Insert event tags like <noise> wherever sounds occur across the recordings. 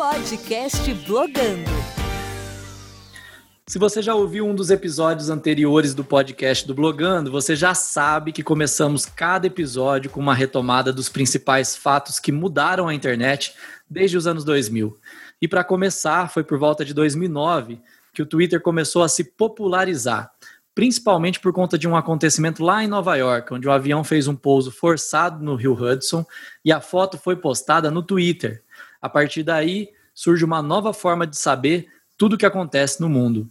Podcast Blogando. Se você já ouviu um dos episódios anteriores do podcast do Blogando, você já sabe que começamos cada episódio com uma retomada dos principais fatos que mudaram a internet desde os anos 2000. E para começar, foi por volta de 2009 que o Twitter começou a se popularizar, principalmente por conta de um acontecimento lá em Nova York, onde o avião fez um pouso forçado no Rio Hudson e a foto foi postada no Twitter. A partir daí, surge uma nova forma de saber tudo o que acontece no mundo.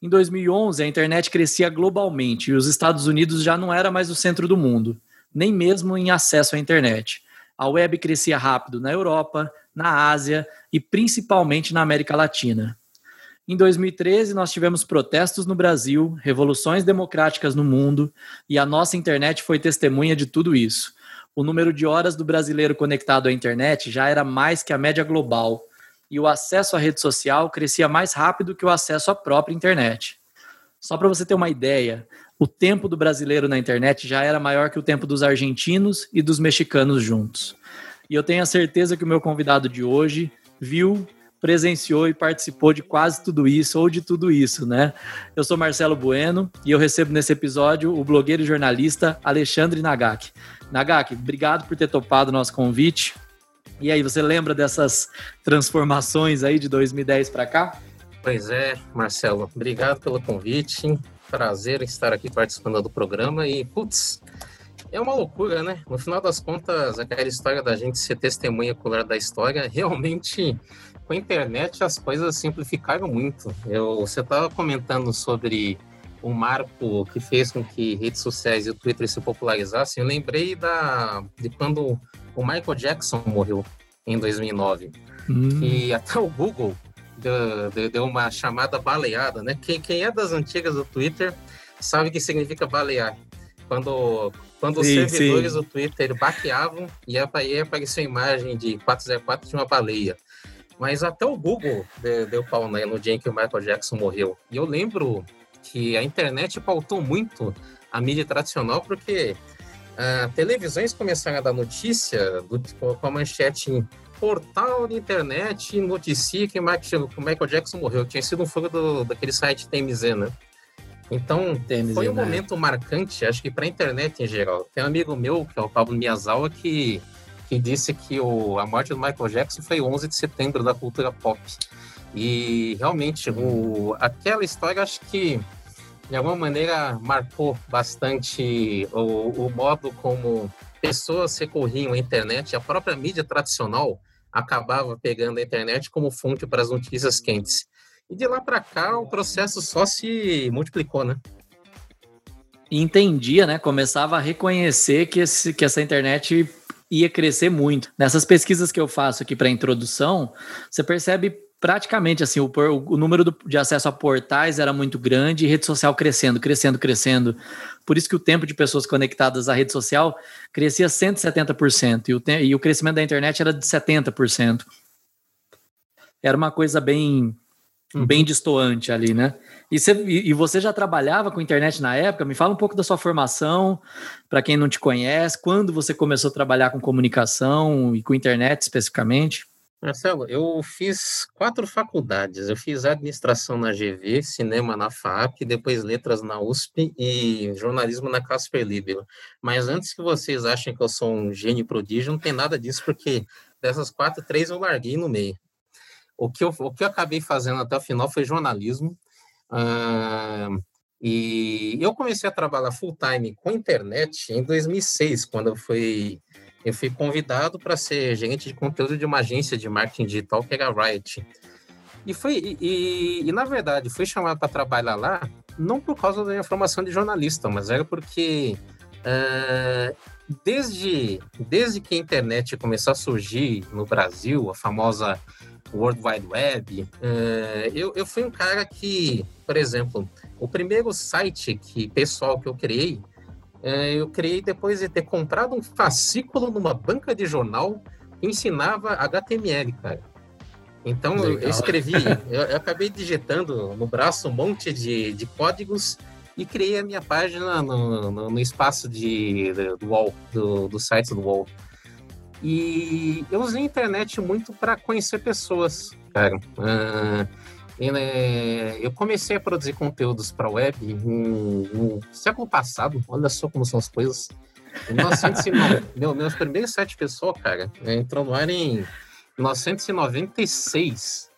Em 2011, a internet crescia globalmente e os Estados Unidos já não era mais o centro do mundo, nem mesmo em acesso à internet. A web crescia rápido na Europa, na Ásia e principalmente na América Latina. Em 2013, nós tivemos protestos no Brasil, revoluções democráticas no mundo e a nossa internet foi testemunha de tudo isso. O número de horas do brasileiro conectado à internet já era mais que a média global, e o acesso à rede social crescia mais rápido que o acesso à própria internet. Só para você ter uma ideia, o tempo do brasileiro na internet já era maior que o tempo dos argentinos e dos mexicanos juntos. E eu tenho a certeza que o meu convidado de hoje viu, presenciou e participou de quase tudo isso, ou de tudo isso, né? Eu sou Marcelo Bueno e eu recebo nesse episódio o blogueiro e jornalista Alexandre Nagaki. Nagaki, obrigado por ter topado o nosso convite. E aí, você lembra dessas transformações aí de 2010 para cá? Pois é, Marcelo, obrigado pelo convite. Prazer estar aqui participando do programa e, putz, é uma loucura, né? No final das contas, aquela história da gente ser testemunha ocular da história, <laughs> realmente, com a internet as coisas simplificaram muito. Eu, você estava comentando sobre o marco que fez com que redes sociais e o Twitter se popularizassem. Eu lembrei da, de quando o Michael Jackson morreu em 2009. Hum. E até o Google deu, deu, uma chamada baleada, né? Quem, quem é das antigas do Twitter sabe que significa balear. Quando, quando sim, os servidores sim. do Twitter baqueavam e aí apareceu a imagem de 404 de uma baleia. Mas até o Google deu, deu pau né, no dia em que o Michael Jackson morreu. E eu lembro que a internet pautou muito a mídia tradicional porque ah, televisões começaram a dar notícia do, com a manchete em portal de internet noticia que o Michael Jackson morreu. Tinha sido um fogo do, daquele site TMZ, né? Então, TMZ, foi um né? momento marcante, acho que para a internet em geral. Tem um amigo meu, que é o Pablo Miyazawa, que, que disse que o, a morte do Michael Jackson foi 11 de setembro da cultura pop. E realmente, o, aquela história, acho que de alguma maneira marcou bastante o, o modo como pessoas recorriam à internet, a própria mídia tradicional acabava pegando a internet como fonte para as notícias quentes. E de lá para cá o processo só se multiplicou, né? entendia, né? Começava a reconhecer que, esse, que essa internet ia crescer muito. Nessas pesquisas que eu faço aqui para introdução, você percebe praticamente assim, o, o número do, de acesso a portais era muito grande e rede social crescendo, crescendo, crescendo. Por isso que o tempo de pessoas conectadas à rede social crescia 170% e o, e o crescimento da internet era de 70%. Era uma coisa bem uhum. bem distoante ali, né? E você, e você já trabalhava com internet na época? Me fala um pouco da sua formação, para quem não te conhece, quando você começou a trabalhar com comunicação e com internet especificamente? Marcelo, eu fiz quatro faculdades. Eu fiz administração na GV, cinema na FAP, depois letras na USP e jornalismo na Casper Libero. Mas antes que vocês achem que eu sou um gênio prodígio, não tem nada disso, porque dessas quatro, três eu larguei no meio. O que eu, o que eu acabei fazendo até o final foi jornalismo. Uh, e eu comecei a trabalhar full time com internet em 2006, quando eu fui eu fui convidado para ser gerente de conteúdo de uma agência de marketing digital que era a Riot. E foi e, e na verdade fui chamado para trabalhar lá não por causa da minha formação de jornalista, mas era porque uh, desde desde que a internet começou a surgir no Brasil, a famosa World Wide Web, uh, eu, eu fui um cara que, por exemplo, o primeiro site que pessoal que eu criei é, eu criei depois de ter comprado um fascículo numa banca de jornal que ensinava HTML, cara. Então eu, eu escrevi, <laughs> eu, eu, acabei digitando no braço um monte de, de códigos e criei a minha página no, no, no espaço de, do wall, do, do site do wall. E eu usei a internet muito para conhecer pessoas, cara. Uh, eu comecei a produzir conteúdos para web no, no, século passado. Olha só como são as coisas. Em 1909, <laughs> meu, meus primeiros sete pessoas, cara, entrou no ar em 1996.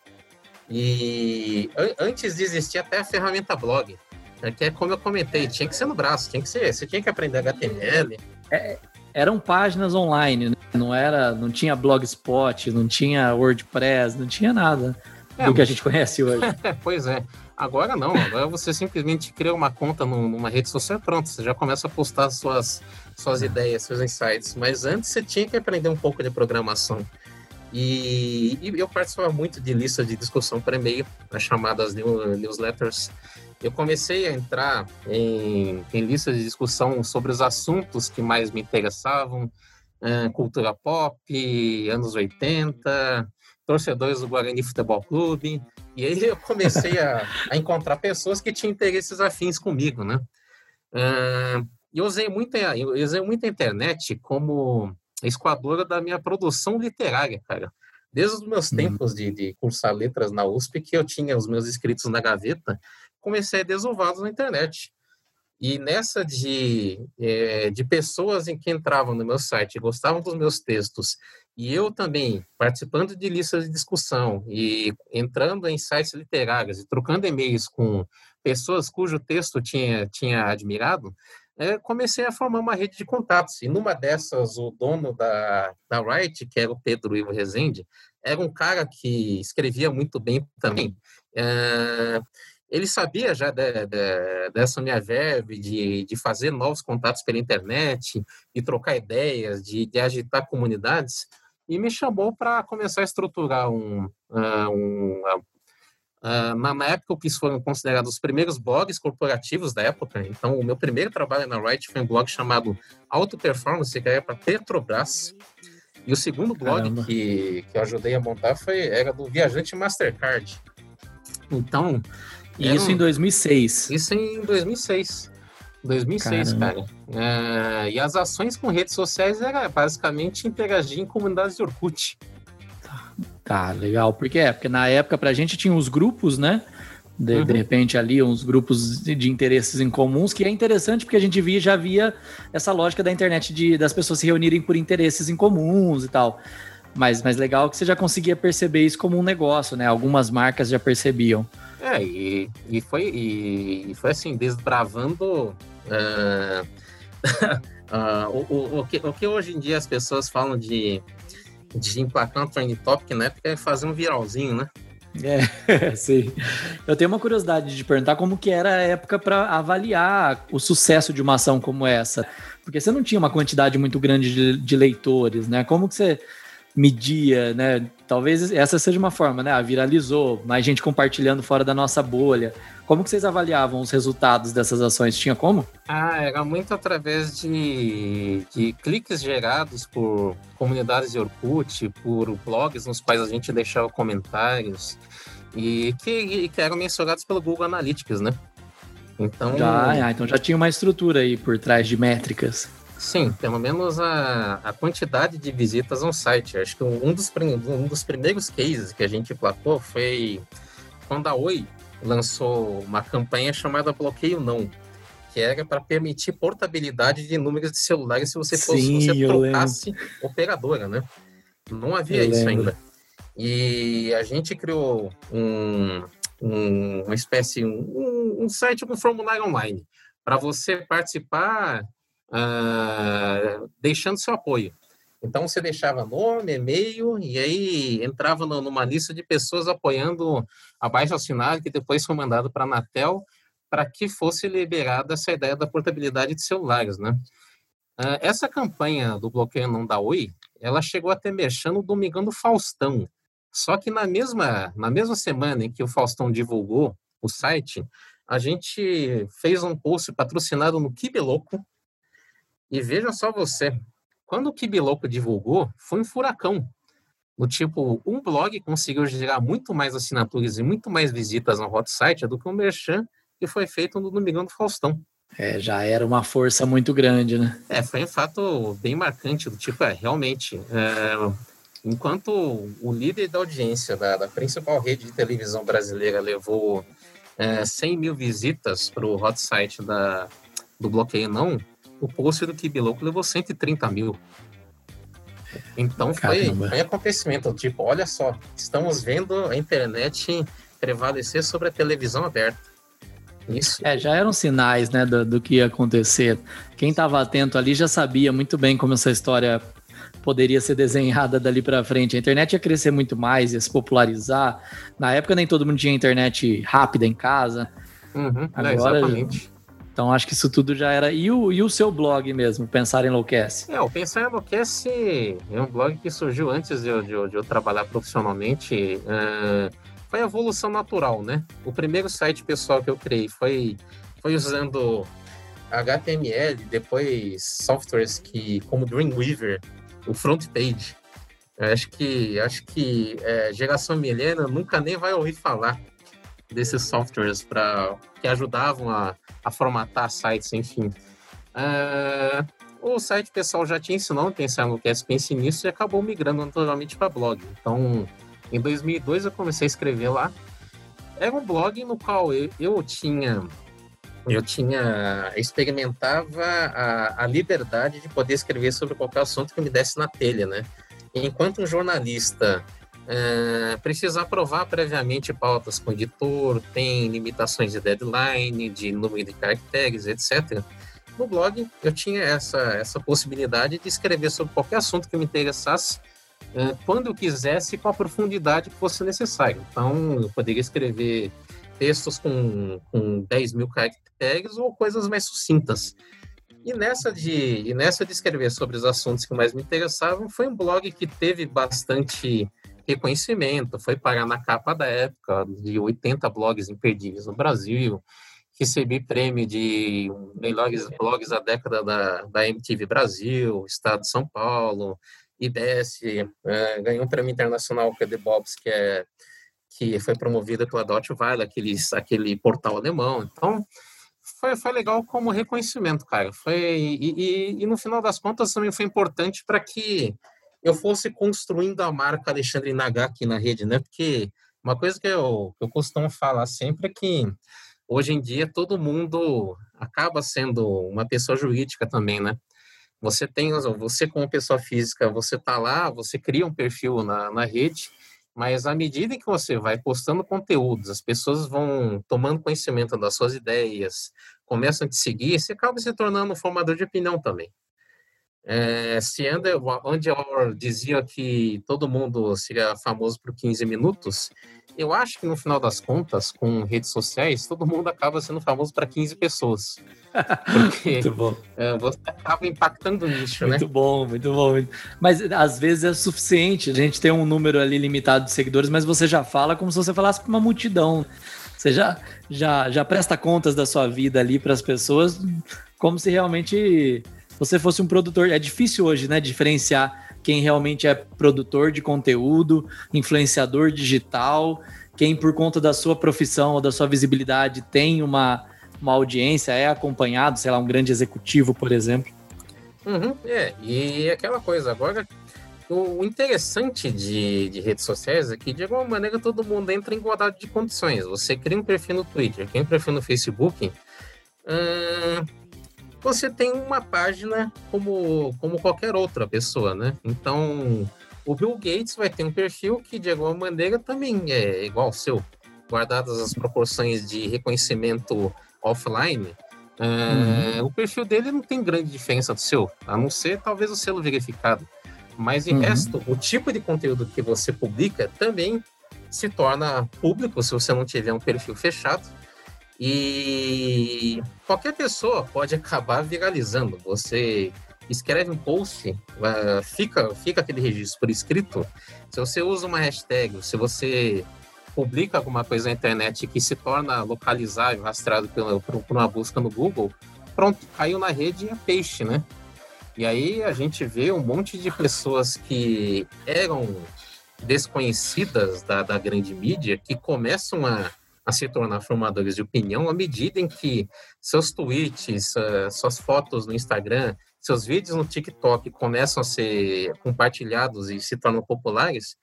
E antes de existir até a ferramenta blog. É que é como eu comentei, tinha que ser no braço, tinha que ser, você tinha que aprender HTML. É, eram páginas online, né? não era, não tinha blogspot, não tinha WordPress, não tinha nada é, do que a gente conhece hoje. <laughs> pois é. Agora não, agora você simplesmente cria uma conta numa rede social e pronto, você já começa a postar suas, suas ideias, seus insights. Mas antes você tinha que aprender um pouco de programação. E, e eu participava muito de listas de discussão por e-mail, as chamadas newsletters. Eu comecei a entrar em, em listas de discussão sobre os assuntos que mais me interessavam, cultura pop, anos 80, torcedores do Guarani Futebol Clube. E aí eu comecei a, a encontrar pessoas que tinham interesses afins comigo, né? Uh, eu usei muito, eu usei muito a internet como esquadora da minha produção literária, cara. Desde os meus hum. tempos de, de cursar letras na USP, que eu tinha os meus escritos na gaveta, comecei a desová-los na internet. E nessa de, é, de pessoas em que entravam no meu site, gostavam dos meus textos, e eu também participando de listas de discussão e entrando em sites literários e trocando e-mails com pessoas cujo texto tinha, tinha admirado, é, comecei a formar uma rede de contatos. E numa dessas, o dono da, da Wright, que era o Pedro Ivo Rezende, era um cara que escrevia muito bem também. É, ele sabia já de, de, dessa minha verve de, de fazer novos contatos pela internet, de trocar ideias, de, de agitar comunidades, e me chamou para começar a estruturar um, uh, um uh, na, na, época, o que foram considerados os primeiros blogs corporativos da época. Então, o meu primeiro trabalho na Wright foi um blog chamado Auto Performance, que era para Petrobras. E o segundo blog que, que eu ajudei a montar foi, era do Viajante Mastercard. Então, isso em 2006. Isso em 2006. 2006, Caramba. cara. É, e as ações com redes sociais era basicamente interagir em comunidades de Orkut. Tá, legal. Porque é, porque na época pra gente tinha os grupos, né? De, uhum. de repente ali uns grupos de, de, interesses em comuns, que é interessante porque a gente via, já via essa lógica da internet de, das pessoas se reunirem por interesses em comuns e tal. Mas, mas legal que você já conseguia perceber isso como um negócio, né? Algumas marcas já percebiam. É, e, e, foi, e, foi assim, desbravando <laughs> uh, uh, o, o, o, que, o que hoje em dia as pessoas falam de, de emplacar um trend topic, né? Porque é fazer um viralzinho, né? É, <laughs> sim. Eu tenho uma curiosidade de perguntar como que era a época para avaliar o sucesso de uma ação como essa. Porque você não tinha uma quantidade muito grande de, de leitores, né? Como que você media, né? Talvez essa seja uma forma, né? Ah, viralizou, mais gente compartilhando fora da nossa bolha. Como que vocês avaliavam os resultados dessas ações? Tinha como? Ah, era muito através de, de cliques gerados por comunidades de Orkut, por blogs nos quais a gente deixava comentários e que, que eram mensurados pelo Google Analytics, né? Então já, então já tinha uma estrutura aí por trás de métricas. Sim, pelo menos a, a quantidade de visitas ao site. Acho que um dos, um dos primeiros cases que a gente placou foi quando a Oi lançou uma campanha chamada Bloqueio Não, que era para permitir portabilidade de números de celulares se você fosse Sim, você trocasse lembro. operadora, né? Não havia eu isso lembro. ainda. E a gente criou um, um, uma espécie, um, um site com formulário online para você participar uh, deixando seu apoio. Então você deixava nome, e-mail e aí entrava numa lista de pessoas apoiando abaixo assinado que depois foi mandado para a Anatel para que fosse liberada essa ideia da portabilidade de celulares, né? Uh, essa campanha do bloqueio não da Oi, ela chegou até mexendo no Domingão do Faustão. Só que na mesma, na mesma semana em que o Faustão divulgou o site, a gente fez um post patrocinado no Kibeloco, e veja só você, quando o Kibiloco divulgou, foi um furacão. No tipo, um blog conseguiu gerar muito mais assinaturas e muito mais visitas no hot site do que um merchan que foi feito no Domingão do Faustão. É, já era uma força muito grande, né? É, foi um fato bem marcante, do tipo, é, realmente, é, enquanto o líder da audiência da, da, principal rede de televisão brasileira levou é, 100 mil visitas para o hot site da, do Bloqueio Não, o post do Kibiloco levou 130 mil. Então foi, foi um acontecimento, tipo, olha só, estamos vendo a internet prevalecer sobre a televisão aberta. Isso. É, já eram sinais, né, do, do que ia acontecer. Quem estava atento ali já sabia muito bem como essa história poderia ser desenhada dali para frente. A internet ia crescer muito mais, ia se popularizar. Na época nem todo mundo tinha internet rápida em casa. Uhum, Agora, é, exatamente. Então acho que isso tudo já era. E o, e o seu blog mesmo, Pensar Enlouquece? É, o Pensar Enlouquece é um blog que surgiu antes de eu, de eu, de eu trabalhar profissionalmente. É, foi a evolução natural, né? O primeiro site pessoal que eu criei foi, foi usando HTML, depois softwares que, como Dreamweaver, o front page. Eu acho que acho que é, geração milênio nunca nem vai ouvir falar desses softwares para que ajudavam a, a formatar sites, enfim. Uh, o site pessoal já tinha isso, não no QS Pense nisso e acabou migrando naturalmente para blog. Então, em 2002 eu comecei a escrever lá. Era um blog no qual eu, eu tinha eu tinha experimentava a, a liberdade de poder escrever sobre qualquer assunto que me desse na telha, né? Enquanto um jornalista é, precisa aprovar previamente pautas com editor, tem limitações de deadline, de número de caracteres, etc. No blog eu tinha essa, essa possibilidade de escrever sobre qualquer assunto que me interessasse, é, quando eu quisesse, com a profundidade que fosse necessário. Então, eu poderia escrever textos com, com 10 mil caracteres ou coisas mais sucintas. E nessa, de, e nessa de escrever sobre os assuntos que mais me interessavam, foi um blog que teve bastante reconhecimento, foi parar na capa da época, de 80 blogs imperdíveis no Brasil, recebi prêmio de melhores blogs da década da, da MTV Brasil, Estado de São Paulo, IBS, é, ganhou um prêmio internacional que é The Bobs, que, é, que foi promovido pela Deutsche Welle, aquele, aquele portal alemão. Então, foi, foi legal como reconhecimento, cara. Foi, e, e, e no final das contas também foi importante para que eu fosse construindo a marca Alexandre Nagá aqui na rede, né? Porque uma coisa que eu, eu costumo falar sempre é que hoje em dia todo mundo acaba sendo uma pessoa jurídica também, né? Você tem, você como pessoa física, você tá lá, você cria um perfil na, na rede, mas à medida que você vai postando conteúdos, as pessoas vão tomando conhecimento das suas ideias, começam a te seguir, você acaba se tornando um formador de opinião também. É, se Andy Orr dizia que todo mundo seria famoso por 15 minutos, eu acho que no final das contas, com redes sociais, todo mundo acaba sendo famoso para 15 pessoas. <laughs> Porque muito bom. É, você acaba impactando o nicho, muito né? Muito bom, muito bom. Mas às vezes é suficiente, a gente tem um número ali limitado de seguidores, mas você já fala como se você falasse para uma multidão. Você já, já, já presta contas da sua vida ali para as pessoas, como se realmente você fosse um produtor. É difícil hoje, né, diferenciar quem realmente é produtor de conteúdo, influenciador digital, quem por conta da sua profissão ou da sua visibilidade tem uma, uma audiência, é acompanhado, sei lá, um grande executivo, por exemplo. Uhum, é, e aquela coisa, agora o interessante de, de, redes sociais é que, de alguma maneira, todo mundo entra em igualdade de condições. Você cria um perfil no Twitter, cria um perfil no Facebook, hum, você tem uma página como, como qualquer outra pessoa, né? Então, o Bill Gates vai ter um perfil que, de alguma maneira, também é igual ao seu, guardadas as proporções de reconhecimento offline. Uhum. Uh, o perfil dele não tem grande diferença do seu, a não ser talvez o selo verificado. Mas, em uhum. resto, o tipo de conteúdo que você publica também se torna público se você não tiver um perfil fechado. E qualquer pessoa pode acabar viralizando. Você escreve um post, uh, fica, fica aquele registro por escrito. Se você usa uma hashtag, se você publica alguma coisa na internet que se torna localizável, rastreado por, por uma busca no Google, pronto, caiu na rede e é peixe, né? E aí a gente vê um monte de pessoas que eram desconhecidas da, da grande mídia que começam a a se tornar formadores de opinião à medida em que seus tweets, uh, suas fotos no Instagram, seus vídeos no TikTok começam a ser compartilhados e se tornam populares,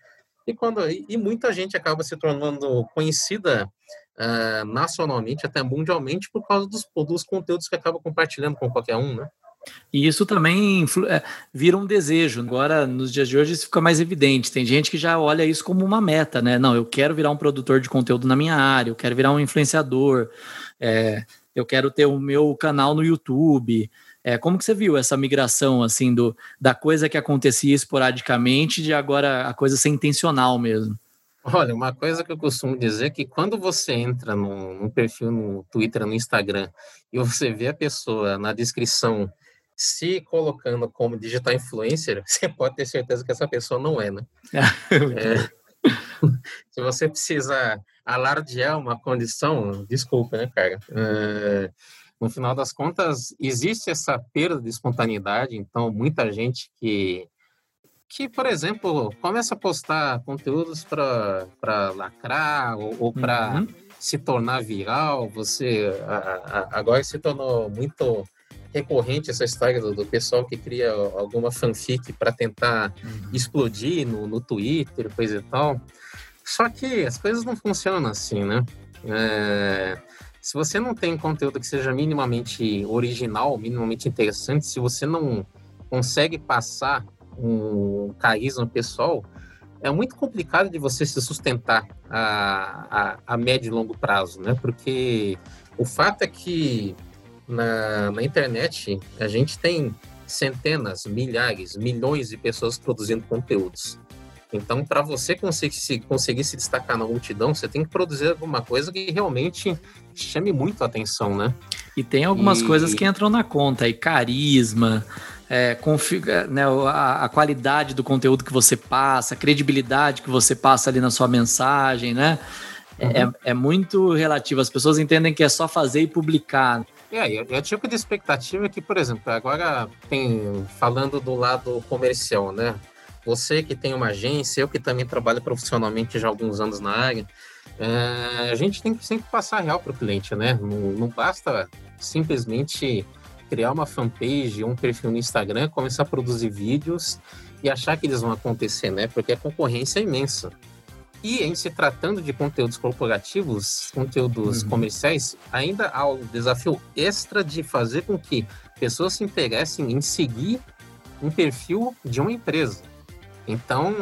e, quando, e muita gente acaba se tornando conhecida uh, nacionalmente, até mundialmente, por causa dos, dos conteúdos que acaba compartilhando com qualquer um, né? E isso também é, vira um desejo. Agora, nos dias de hoje, isso fica mais evidente. Tem gente que já olha isso como uma meta, né? Não, eu quero virar um produtor de conteúdo na minha área, eu quero virar um influenciador, é, eu quero ter o meu canal no YouTube. É, como que você viu essa migração assim do, da coisa que acontecia esporadicamente de agora a coisa ser intencional mesmo? Olha, uma coisa que eu costumo dizer é que quando você entra num, num perfil no Twitter, no Instagram, e você vê a pessoa na descrição se colocando como digital influencer, <laughs> você pode ter certeza que essa pessoa não é, né? <laughs> é, <laughs> se você precisa alardear uma condição, desculpa, né, cara? É, no final das contas, existe essa perda de espontaneidade, então muita gente que, que por exemplo, começa a postar conteúdos para lacrar ou, ou para uhum. se tornar viral, você a, a, agora se tornou muito recorrente essa história do, do pessoal que cria alguma fanfic para tentar uhum. explodir no, no Twitter, coisa e tal. Só que as coisas não funcionam assim, né? É, se você não tem conteúdo que seja minimamente original, minimamente interessante, se você não consegue passar um carisma pessoal, é muito complicado de você se sustentar a, a, a médio e longo prazo, né? Porque o fato é que na, na internet a gente tem centenas, milhares, milhões de pessoas produzindo conteúdos. Então, para você conseguir se, conseguir se destacar na multidão, você tem que produzir alguma coisa que realmente chame muito a atenção, né? E tem algumas e... coisas que entram na conta, aí carisma, é, config... né, a, a, qualidade do conteúdo que você passa, a credibilidade que você passa ali na sua mensagem, né? É, uhum. É, é, muito relativo. As pessoas entendem que é só fazer e publicar. É, e o tipo de expectativa que, por exemplo, agora tem falando do lado comercial, né? Você que tem uma agência, eu que também trabalho profissionalmente já há alguns anos na área, é, a gente tem que sempre passar real para o cliente, né? Não, não, basta simplesmente criar uma fanpage, um perfil no Instagram, começar a produzir vídeos e achar que eles vão acontecer, né? Porque a concorrência é imensa. E em se tratando de conteúdos corporativos, conteúdos uhum. comerciais, ainda há o desafio extra de fazer com que pessoas se interessem em seguir um perfil de uma empresa. Então,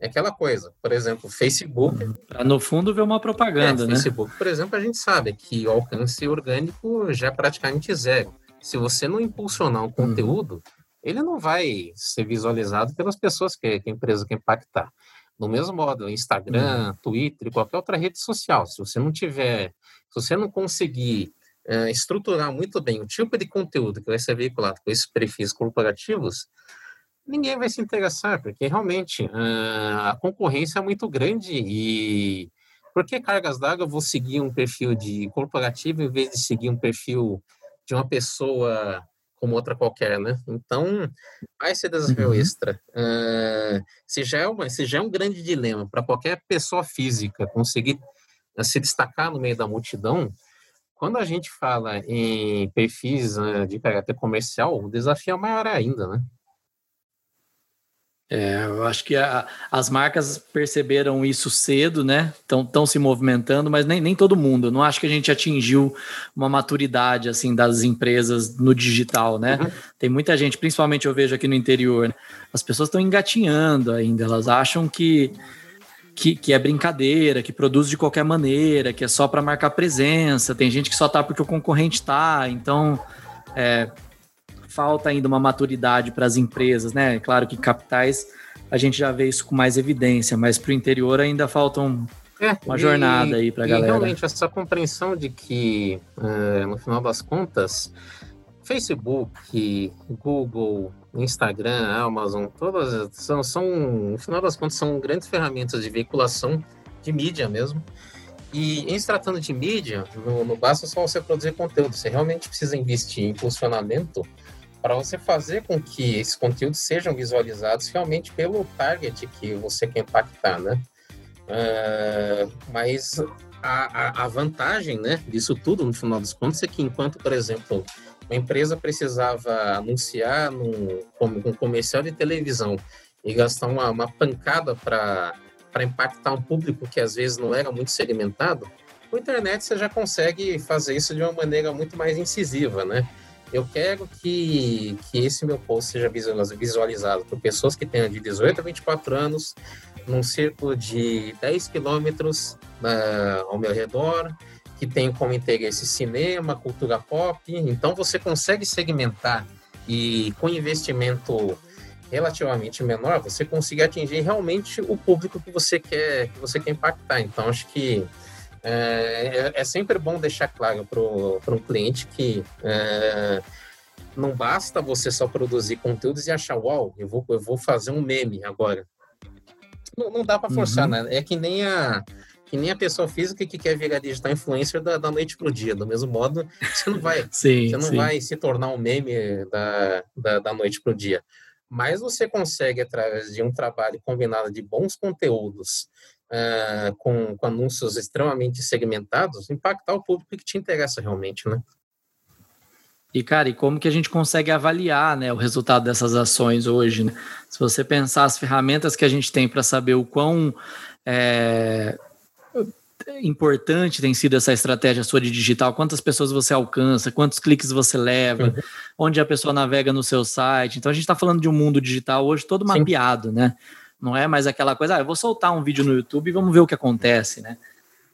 é aquela coisa. Por exemplo, Facebook. Pra, no fundo, ver uma propaganda, é, né? Facebook, por exemplo, a gente sabe que o alcance orgânico já é praticamente zero. Se você não impulsionar um conteúdo, uhum. ele não vai ser visualizado pelas pessoas que, que a empresa quer impactar. Do mesmo modo, Instagram, uhum. Twitter, qualquer outra rede social, se você não tiver, se você não conseguir uh, estruturar muito bem o tipo de conteúdo que vai ser veiculado com esses perfis corporativos, ninguém vai se interessar, porque realmente uh, a concorrência é muito grande e por que cargas d'água eu vou seguir um perfil de corporativo em vez de seguir um perfil de uma pessoa como outra qualquer, né? Então, vai ser desafio uhum. extra. Uh, se, já é uma, se já é um grande dilema para qualquer pessoa física conseguir uh, se destacar no meio da multidão, quando a gente fala em perfis uh, de caráter comercial, o desafio é maior ainda, né? É, eu acho que a, as marcas perceberam isso cedo, né? Estão se movimentando, mas nem, nem todo mundo. Eu não acho que a gente atingiu uma maturidade assim das empresas no digital, né? Uhum. Tem muita gente, principalmente eu vejo aqui no interior, né? as pessoas estão engatinhando ainda. Elas acham que, que, que, é brincadeira, que produz de qualquer maneira, que é só para marcar presença. Tem gente que só tá porque o concorrente tá. Então, é, falta ainda uma maturidade para as empresas, né? Claro que capitais a gente já vê isso com mais evidência, mas para o interior ainda falta um, é, uma e, jornada aí para a galera. Realmente, essa compreensão de que, é, no final das contas, Facebook, Google, Instagram, Amazon, todas são, são, no final das contas, são grandes ferramentas de veiculação de mídia mesmo. E em se tratando de mídia, não, não basta só você produzir conteúdo, você realmente precisa investir em impulsionamento para você fazer com que esses conteúdos sejam visualizados realmente pelo target que você quer impactar, né? Uh, mas a, a, vantagem né, disso tudo, no final dos contos, é que enquanto, por exemplo, uma empresa precisava anunciar num, um comercial de televisão e gastar uma, uma pancada para impactar um público que às vezes não era muito segmentado, com a internet você já consegue fazer isso de uma maneira muito mais incisiva, né? Eu quero que, que esse meu post seja visualizado por pessoas que tenham de 18 a 24 anos, num círculo de 10 quilômetros uh, ao meu redor, que tem como interesse cinema, cultura pop. Então você consegue segmentar e com investimento relativamente menor, você consegue atingir realmente o público que você quer, que você quer impactar. Então acho que é, é, é sempre bom deixar claro para um cliente que é, não basta você só produzir conteúdos e achar, uau, eu vou, eu vou fazer um meme agora. Não, não dá para forçar, uhum. né? É que nem a que nem a pessoa física que quer virar digital influencer da, da noite pro dia. Do mesmo modo, <laughs> você não vai, sim, você não sim. vai se tornar um meme da, da, da noite pro dia. Mas você consegue, através de um trabalho combinado de bons conteúdos, uh, com, com anúncios extremamente segmentados, impactar o público que te interessa realmente, né? E, cara, e como que a gente consegue avaliar né, o resultado dessas ações hoje? Né? Se você pensar as ferramentas que a gente tem para saber o quão é, importante tem sido essa estratégia sua de digital, quantas pessoas você alcança, quantos cliques você leva, uhum. onde a pessoa navega no seu site. Então a gente está falando de um mundo digital hoje todo Sim. mapeado, né? Não é mais aquela coisa, ah, eu vou soltar um vídeo no YouTube e vamos ver o que acontece, né?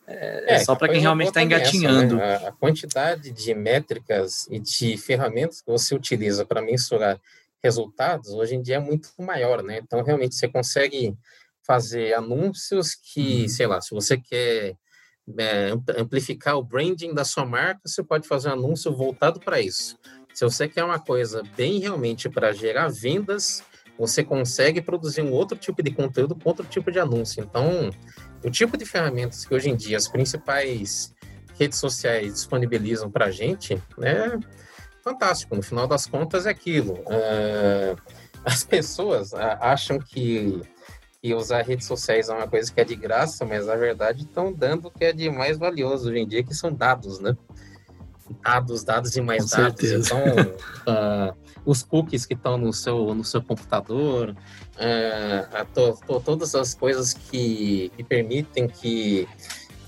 É, é só para quem realmente está engatinhando. Essa, né? A quantidade de métricas e de ferramentas que você utiliza para mensurar resultados hoje em dia é muito maior, né? Então, realmente, você consegue fazer anúncios que, uhum. sei lá, se você quer é, amplificar o branding da sua marca, você pode fazer um anúncio voltado para isso. Se você quer uma coisa bem realmente para gerar vendas, você consegue produzir um outro tipo de conteúdo com outro tipo de anúncio. Então, o tipo de ferramentas que hoje em dia as principais redes sociais disponibilizam para a gente é fantástico. No final das contas, é aquilo. Uh, as pessoas acham que que usar redes sociais é uma coisa que é de graça, mas na verdade estão dando o que é de mais valioso hoje em dia, que são dados, né? Dados, dados e mais Com dados. Certeza. Então, uh, <laughs> os cookies que estão no seu, no seu computador, uh, to, to, todas as coisas que, que permitem que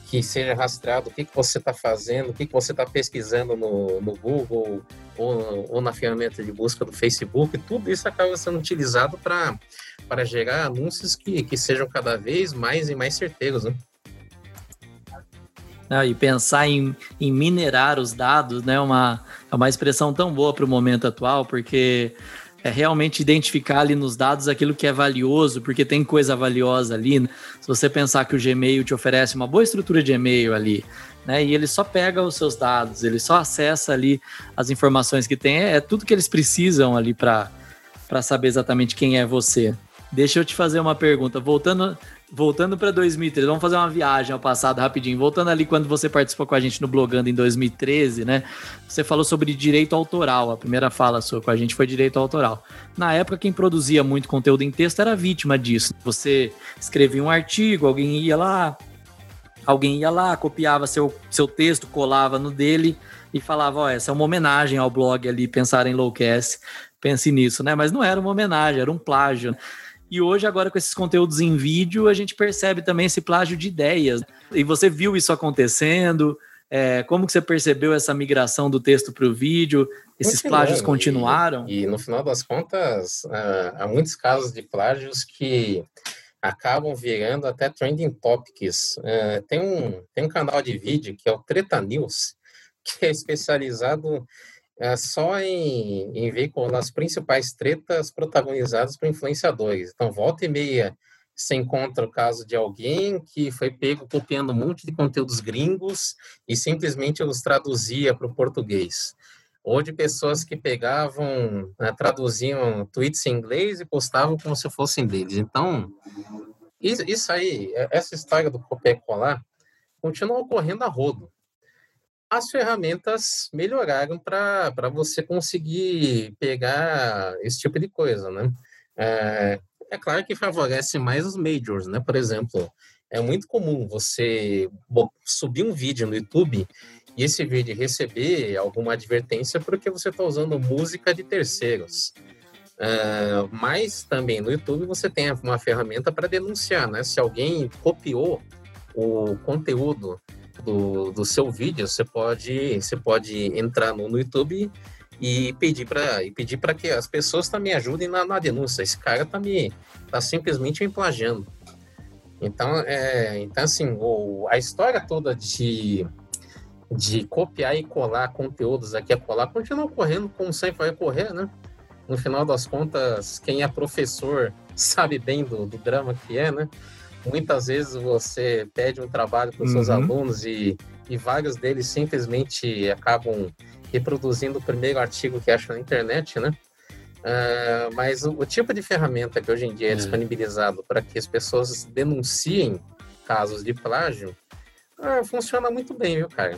que seja rastreado o que, que você está fazendo, o que, que você está pesquisando no, no Google ou, ou, na ferramenta de busca do Facebook, tudo isso acaba sendo utilizado para gerar anúncios que, que sejam cada vez mais e mais certeiros. Né? Ah, e pensar em, em minerar os dados né, uma, é uma expressão tão boa para o momento atual, porque é realmente identificar ali nos dados aquilo que é valioso, porque tem coisa valiosa ali. Né? Se você pensar que o Gmail te oferece uma boa estrutura de e-mail ali, né? E ele só pega os seus dados, ele só acessa ali as informações que tem, é, é tudo que eles precisam ali para saber exatamente quem é você. Deixa eu te fazer uma pergunta, voltando voltando para 2013, vamos fazer uma viagem ao passado rapidinho. Voltando ali quando você participou com a gente no Blogando em 2013, né? Você falou sobre direito autoral. A primeira fala sua com a gente foi direito autoral. Na época, quem produzia muito conteúdo em texto era vítima disso. Você escrevia um artigo, alguém ia lá, alguém ia lá, copiava seu, seu texto, colava no dele e falava: Ó, essa é uma homenagem ao blog ali, pensar em Lowcast. Pense nisso, né? Mas não era uma homenagem, era um plágio. E hoje, agora com esses conteúdos em vídeo, a gente percebe também esse plágio de ideias. E você viu isso acontecendo? É, como que você percebeu essa migração do texto para o vídeo? Esses plágios continuaram? E, e, no final das contas, uh, há muitos casos de plágios que acabam virando até trending topics. Uh, tem, um, tem um canal de vídeo que é o Treta News, <laughs> que é especializado é só em, em veicular as principais tretas protagonizadas por influenciadores. Então, volta e meia, você encontra o caso de alguém que foi pego copiando um monte de conteúdos gringos e simplesmente os traduzia para o português. Ou de pessoas que pegavam, né, traduziam tweets em inglês e postavam como se fossem deles. Então, isso, aí, essa história do copiar colar, continua ocorrendo a rodo as ferramentas melhoraram para você conseguir pegar esse tipo de coisa, né? É, é, claro que favorece mais os majors, né? Por exemplo, É muito comum você subir um vídeo no YouTube e esse vídeo receber alguma advertência porque você está usando música de terceiros. Uh, mas também no YouTube você tem uma ferramenta para denunciar, né? Se alguém copiou o conteúdo do, do seu vídeo, você pode, você pode entrar no, no YouTube e pedir para e pedir para que as pessoas também ajudem na, na denúncia. Esse cara tá me tá simplesmente me plagiando. Então, é, então assim, o, a história toda de de copiar e colar conteúdos aqui a colar continua ocorrendo como sempre vai ocorrer, né? No final das contas, quem é professor sabe bem do, do drama que é, né? Muitas vezes você pede um trabalho para os uhum. seus alunos e, e vários deles simplesmente acabam reproduzindo o primeiro artigo que acham na internet, né? Uh, mas o, o, tipo de ferramenta que hoje em dia é, é. disponibilizado para que as pessoas denunciem casos de plágio uh, funciona muito bem, viu, cara?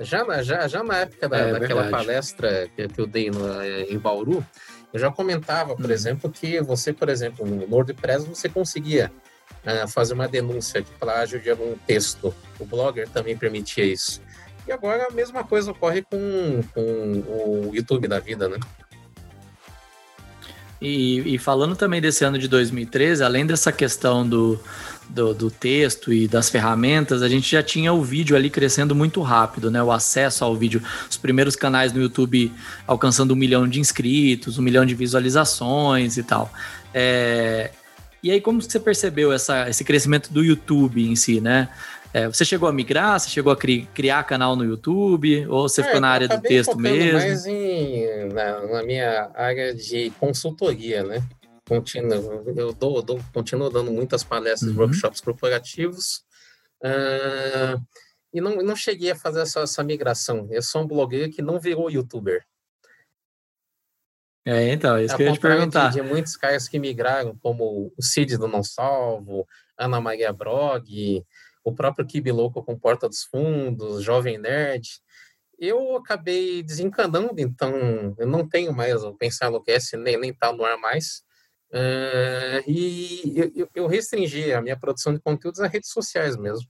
Já, já, já na época da, é, daquela verdade. palestra que, que eu dei no, em Bauru, eu já comentava, por hum. exemplo, que você, por exemplo, no WordPress, você conseguia uh, fazer uma denúncia de plágio de algum texto. O Blogger também permitia isso. E agora a mesma coisa ocorre com, com o YouTube da vida, né? E, e, falando também desse ano de 2013, além dessa questão do, do, do, texto e das ferramentas, a gente já tinha o vídeo ali crescendo muito rápido, né? O acesso ao vídeo, os primeiros canais no YouTube alcançando um milhão de inscritos, um milhão de visualizações e tal. É... E aí, como você percebeu essa, esse crescimento do YouTube em si, né? É, você chegou a migrar? Você chegou a cri criar canal no YouTube? Ou você é, ficou na área do texto mesmo? mais em, na, na, minha área de consultoria, né? Continuo, eu dou, dou, continuo dando muitas palestras, uhum. workshops corporativos. Uh, e não, não cheguei a fazer essa, essa migração. Eu sou um blogueiro que não virou youtuber. É, então, isso que eu ia te perguntar. De, de muitos caras que migraram, como o Cid do Não Salvo, Ana Maria Brog, o próprio Kibi Louco com Porta dos Fundos, Jovem Nerd. Eu acabei desencanando, então eu não tenho mais o Pensar Enlouquece, nem, nem tá no ar mais. Uh, e eu, eu restringi a minha produção de conteúdos a redes sociais mesmo.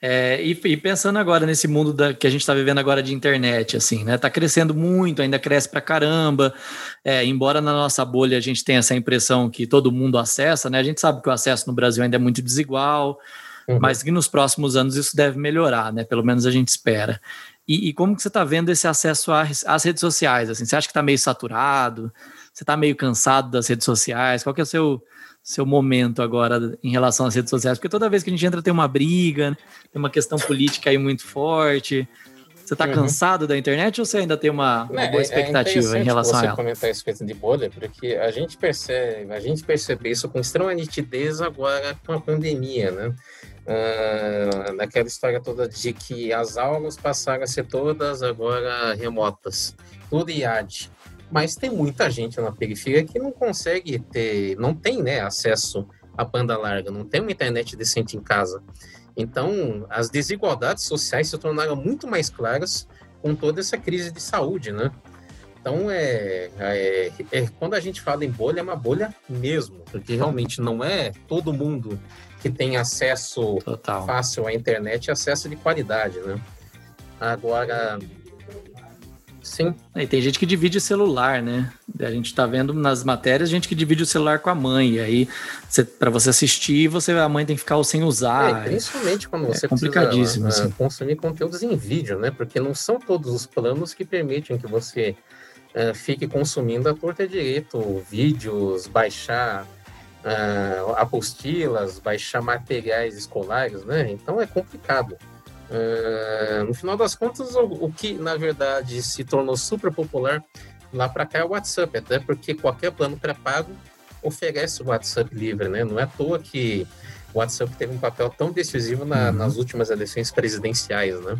É, e, e, pensando agora nesse mundo da, que a gente está vivendo agora de internet, assim, né? Tá crescendo muito, ainda cresce pra caramba. É, embora na nossa bolha a gente tenha essa impressão que todo mundo acessa, né? A gente sabe que o acesso no Brasil ainda é muito desigual, uhum. mas que nos próximos anos isso deve melhorar, né? Pelo menos a gente espera. E, e como que você está vendo esse acesso às, às, redes sociais? Assim, você acha que está meio saturado? Você está meio cansado das redes sociais? Qual que é o seu seu momento agora em relação às redes sociais? Porque toda vez que a gente entra tem uma briga, né? tem uma questão política aí muito forte. Você está uhum. cansado da internet ou você ainda tem uma, uma boa é, é expectativa é em relação a ela? você comentar esse coisa de bolha, porque a gente percebe, a gente percebe isso com extrema nitidez agora com a pandemia, né? Uh, naquela história toda de que as aulas passaram a ser todas agora remotas, tudo IAD mas tem muita gente na periferia que não consegue ter, não tem né, acesso à banda larga, não tem uma internet decente em casa. Então, as desigualdades sociais se tornaram muito mais claras com toda essa crise de saúde, né? Então, é, é, é, quando a gente fala em bolha, é uma bolha mesmo, porque realmente não é todo mundo que tem acesso Total. fácil à internet e acesso de qualidade, né? Agora, Sim. E tem gente que divide o celular, né? A gente tá vendo nas matérias gente que divide o celular com a mãe. E aí, para você assistir, você, a mãe tem que ficar sem usar. É, principalmente quando é você é complicadíssimo, precisa uh, assim. consumir conteúdos em vídeo, né? Porque não são todos os planos que permitem que você uh, fique consumindo a torta direito, vídeos, baixar uh, apostilas, baixar materiais escolares, né? Então é complicado. Uh, no final das contas, o, o, que na verdade se tornou super popular lá para cá é o WhatsApp, até porque qualquer plano pré-pago oferece o WhatsApp livre, né? Não é à toa que o WhatsApp teve um papel tão decisivo na, uhum. nas últimas eleições presidenciais, né?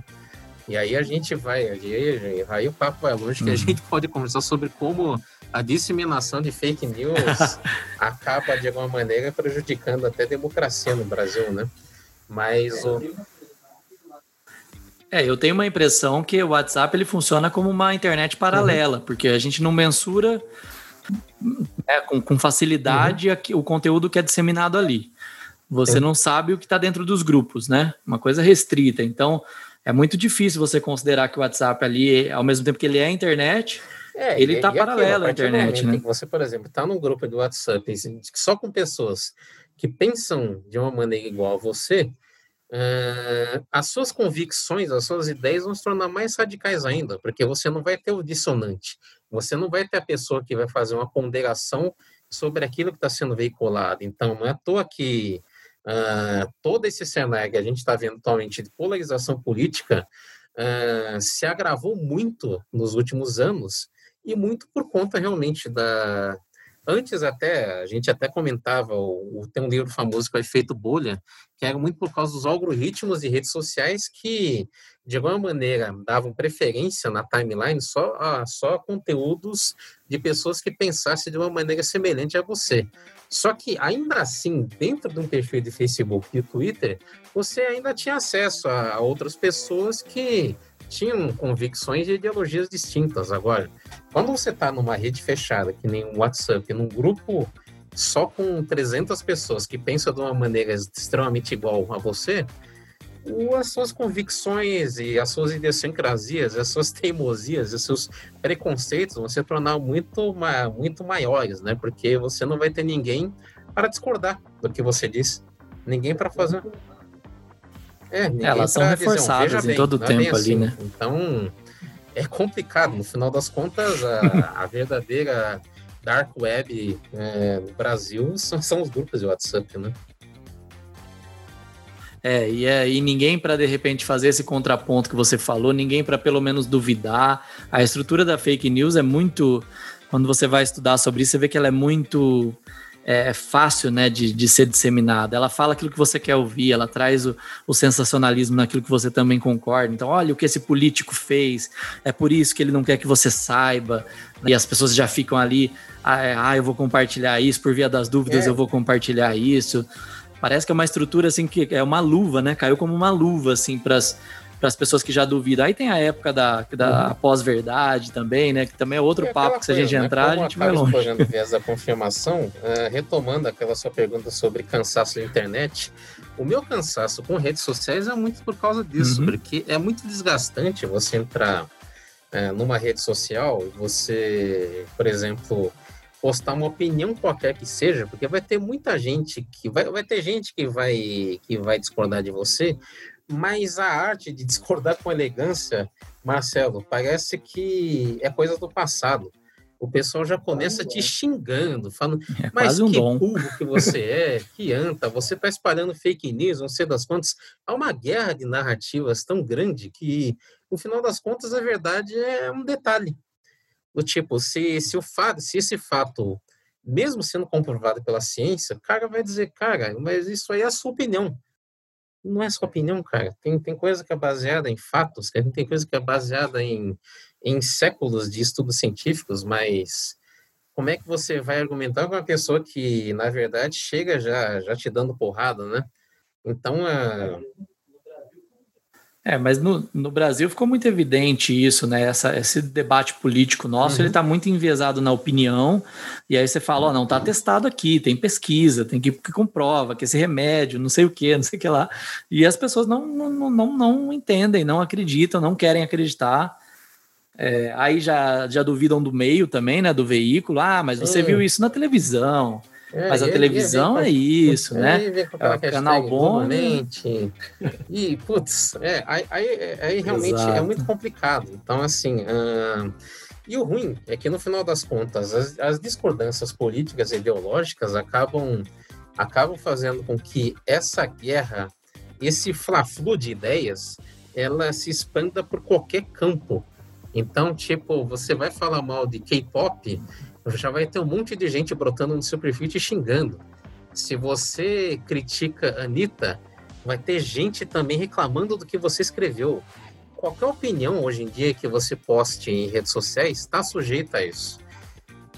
E aí a gente vai, aí, aí o papo vai longe, uhum. que a uhum. gente pode conversar sobre como a disseminação de fake news <laughs> acaba de alguma maneira prejudicando até a democracia no Brasil, né? Mas o é, eu tenho uma impressão que o WhatsApp ele funciona como uma internet paralela, uhum. porque a gente não mensura né, com, com, facilidade uhum. o conteúdo que é disseminado ali. você não sabe o que está dentro dos grupos, né? Uma coisa restrita. Então, é muito difícil você considerar que o WhatsApp ali, ao mesmo tempo que ele é a internet, é, ele está paralelo à internet, né? você, por exemplo, está num grupo do WhatsApp só com pessoas que pensam de uma maneira igual a você, uh, as suas convicções, as suas ideias vão se tornar mais radicais ainda, porque você não vai ter o dissonante, você não vai ter a pessoa que vai fazer uma ponderação sobre aquilo que está sendo veiculado. Então, não é à toa que uh, todo esse cenário que a gente está vendo atualmente de polarização política uh, se agravou muito nos últimos anos e muito por conta realmente da, Antes até, a gente até comentava, o, tem um livro famoso que é o Efeito Bolha, que era muito por causa dos algoritmos de redes sociais que, de alguma maneira, davam preferência na timeline só a, só conteúdos de pessoas que pensassem de uma maneira semelhante a você. Só que, ainda assim, dentro de um perfil de Facebook e Twitter, você ainda tinha acesso a, a outras pessoas que tinham convicções e ideologias distintas. Agora, quando você está numa rede fechada, que nem o WhatsApp, num grupo só com 300 pessoas que pensam de uma maneira extremamente igual a você, as suas convicções e as suas idiosincrasias, as suas teimosias, os seus preconceitos vão se tornar muito, muito maiores, né? Porque você não vai ter ninguém para discordar do que você disse, ninguém para fazer é, elas são reforçadas em bem, todo o é tempo assim. ali, né? Então, é complicado. No final das contas, a, <laughs> a verdadeira dark web é, no Brasil são, são os grupos de WhatsApp, né? É, e, é, e ninguém para de repente fazer esse contraponto que você falou, ninguém para pelo menos duvidar. A estrutura da fake news é muito. Quando você vai estudar sobre isso, você vê que ela é muito é, fácil né, de, de ser disseminada. Ela fala aquilo que você quer ouvir, ela traz o, o, sensacionalismo naquilo que você também concorda. Então, olha o que esse político fez, é por isso que ele não quer que você saiba. E as pessoas já ficam ali, ah, é, ah eu vou compartilhar isso, por via das dúvidas é. eu vou compartilhar isso. Parece que é uma estrutura assim que é uma luva, né? Caiu como uma luva assim para as para as pessoas que já duvidam. Aí tem a época da, da uhum. pós-verdade também, né? Que também é outro papo que se a gente né? entrar, a gente vai longe. Explorando viés da confirmação, uh, retomando aquela sua pergunta sobre cansaço da internet, o meu cansaço com redes sociais é muito por causa disso, uhum. porque é muito desgastante você entrar uh, numa rede social e você, por exemplo, postar uma opinião qualquer que seja, porque vai ter muita gente que vai, vai ter gente que vai que vai discordar de você, mas a arte de discordar com elegância, Marcelo, parece que é coisa do passado. O pessoal já começa te xingando, falando, é mas um que dom. burro que você <laughs> é, que anta, você está espalhando fake news, não sei das quantas. Há uma guerra de narrativas tão grande que, no final das contas, a verdade é um detalhe. Do tipo, se, se, o fato, se esse fato, mesmo sendo comprovado pela ciência, o cara vai dizer, cara, mas isso aí é a sua opinião não é sua opinião, cara. Tem, tem coisa que é baseada em fatos, tem coisa que é baseada em, em séculos de estudos científicos, mas como é que você vai argumentar com uma pessoa que, na verdade, chega já, já te dando porrada, né? Então, é, é, mas no, no Brasil ficou muito evidente isso, né? Essa, esse debate político nosso, uhum. ele está muito enviesado na opinião, e aí você fala, ó, oh, não está testado aqui, tem pesquisa, tem que, que comprova que esse remédio, não sei o que, <laughs> não sei o que lá. E as pessoas não, não, não, não entendem, não acreditam, não querem acreditar. É, aí já, já duvidam do meio também, né? Do veículo. Ah, mas você viu isso na televisão. É, Mas a televisão é isso, né? É canal bom. E, putz, é, aí, aí, aí realmente é Exato. é muito complicado. Então, assim. Uh, e o ruim é que, no final das contas, as, as discordâncias políticas e ideológicas acabam, acabam fazendo com que essa guerra, esse fla-flu de ideias, ela se expanda por qualquer campo. Então, tipo, você vai falar mal de K-pop, já vai ter um monte de gente brotando no seu perfil te xingando. Se você critica a Anitta, vai ter gente também reclamando do que você escreveu. Qualquer opinião hoje em dia que você poste em redes sociais está sujeita a isso.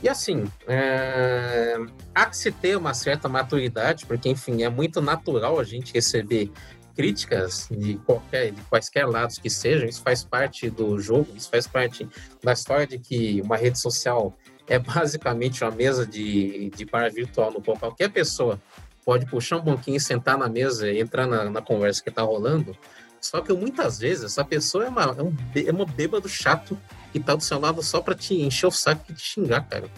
E assim, é... há que se ter uma certa maturidade, porque, enfim, é muito natural a gente receber críticas de qualquer de quaisquer lados que sejam, isso faz parte do jogo, isso faz parte da história de que uma rede social é basicamente uma mesa de, de bar virtual no qual qualquer pessoa pode puxar um banquinho, sentar na mesa e entrar na, na conversa que está rolando. Só que muitas vezes essa pessoa é uma, é um, é uma bêbado chato que tá do seu lado só para te encher o saco e te xingar, cara.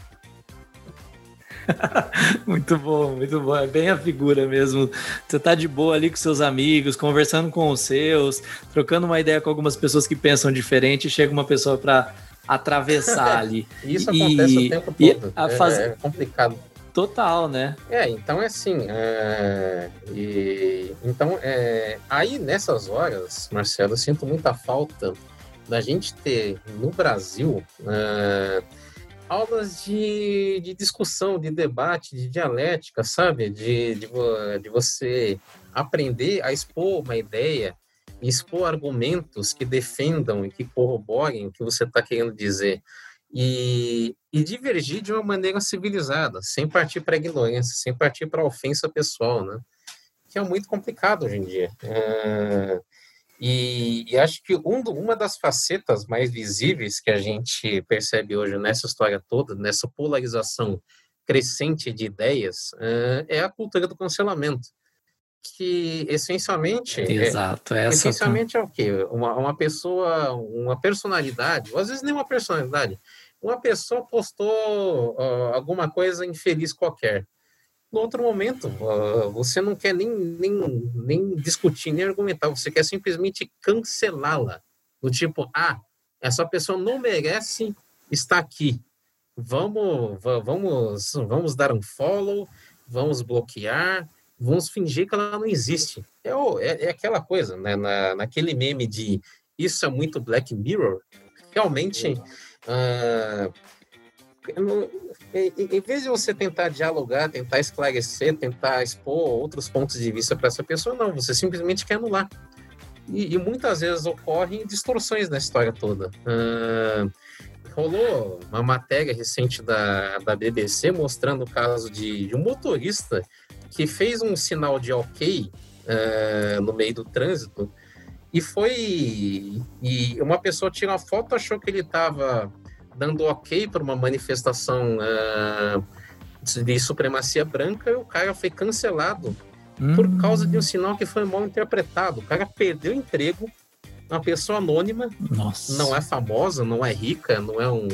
<laughs> muito bom, muito bom. É bem a figura mesmo. Você tá de boa ali com seus amigos, conversando com os seus, trocando uma ideia com algumas pessoas que pensam diferente, chega uma pessoa para atravessar ali. <laughs> Isso e, acontece o tempo todo. É, faz... é, complicado. Total, né? É, então é assim. É... E... Então, é... aí nessas horas, Marcelo, eu sinto muita falta da gente ter no Brasil. É aulas de, de discussão, de debate, de dialética, sabe? De, de, de você aprender a expor uma ideia, expor argumentos que defendam e que corroborem o que você está querendo dizer. E, e, divergir de uma maneira civilizada, sem partir para ignorância, sem partir para ofensa pessoal, né? Que é muito complicado hoje em dia. É... E, e acho que um, uma das facetas mais visíveis que a gente percebe hoje nessa história toda, nessa polarização crescente de ideias, uh, é a cultura do cancelamento. Que essencialmente. É, Exato, é, essencialmente é o quê? Uma, uma pessoa, uma personalidade, ou às vezes nem uma personalidade, uma pessoa postou uh, alguma coisa infeliz qualquer no outro momento. Uh, você não quer nem, nem, nem discutir, nem argumentar, você quer simplesmente cancelá-la. Do tipo, ah, essa pessoa não merece estar aqui. Vamos, vamos, vamos dar um follow, vamos bloquear, vamos fingir que ela não existe. É, é, é aquela coisa, né? Na, naquele meme de isso é muito Black Mirror. Realmente, uh, em vez de você tentar dialogar, tentar esclarecer, tentar expor outros pontos de vista para essa pessoa, não, você simplesmente quer anular. E, e muitas vezes ocorrem distorções na história toda. Uh, rolou uma matéria recente da, da BBC mostrando o caso de, de um motorista que fez um sinal de ok uh, no meio do trânsito e foi. E uma pessoa tirou uma foto, achou que ele estava dando ok para uma manifestação uh, de supremacia branca, o cara foi cancelado hum. por causa de um sinal que foi mal interpretado. O cara perdeu o emprego, uma pessoa anônima, Nossa. não é famosa, não é rica, não é um,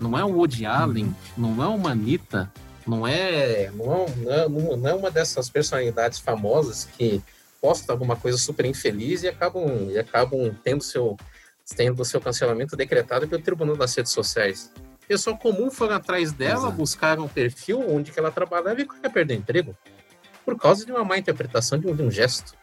não é um Woody Allen, hum. não é uma Anitta, não é, não é, não é, não é uma dessas personalidades famosas que posta alguma coisa super infeliz e acabam, e acabam tendo seu tendo seu cancelamento decretado pelo Tribunal das Redes Sociais. Pessoa comum foram atrás dela, Exato. buscaram um perfil onde que ela trabalhava e quer perder emprego por causa de uma má interpretação de um, de um gesto.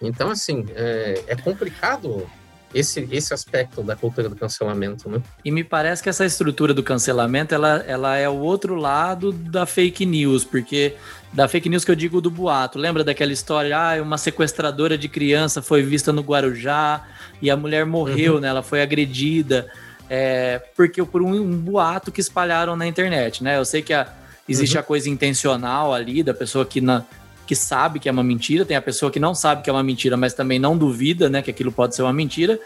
Então, assim, é, é complicado esse, esse aspecto da cultura do cancelamento, né? E me parece que essa estrutura do cancelamento, ela, ela é o outro lado da fake news, porque da fake news que eu digo do boato. Lembra daquela história, ah, uma sequestradora de criança foi vista no Guarujá e a mulher morreu, uhum. né? Ela foi agredida, é, porque por um, um, boato que espalharam na internet, né? Eu sei que a, existe uhum. a coisa intencional ali da pessoa que na, que sabe que é uma mentira, tem a pessoa que não sabe que é uma mentira, mas também não duvida, né, que aquilo pode ser uma mentira.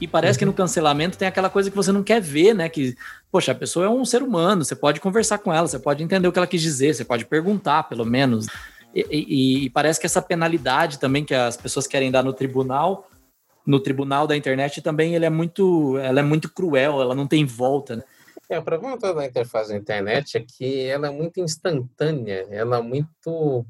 E parece uhum. que no cancelamento tem aquela coisa que você não quer ver, né? Que, poxa, a pessoa é um ser humano, você pode conversar com ela, você pode entender o que ela quis dizer, você pode perguntar, pelo menos. E, e, e parece que essa penalidade também que as pessoas querem dar no tribunal, no tribunal da internet também, ele é muito, ela é muito cruel, ela não tem volta, né? É, o problema da interface da internet é que ela é muito instantânea, ela é muito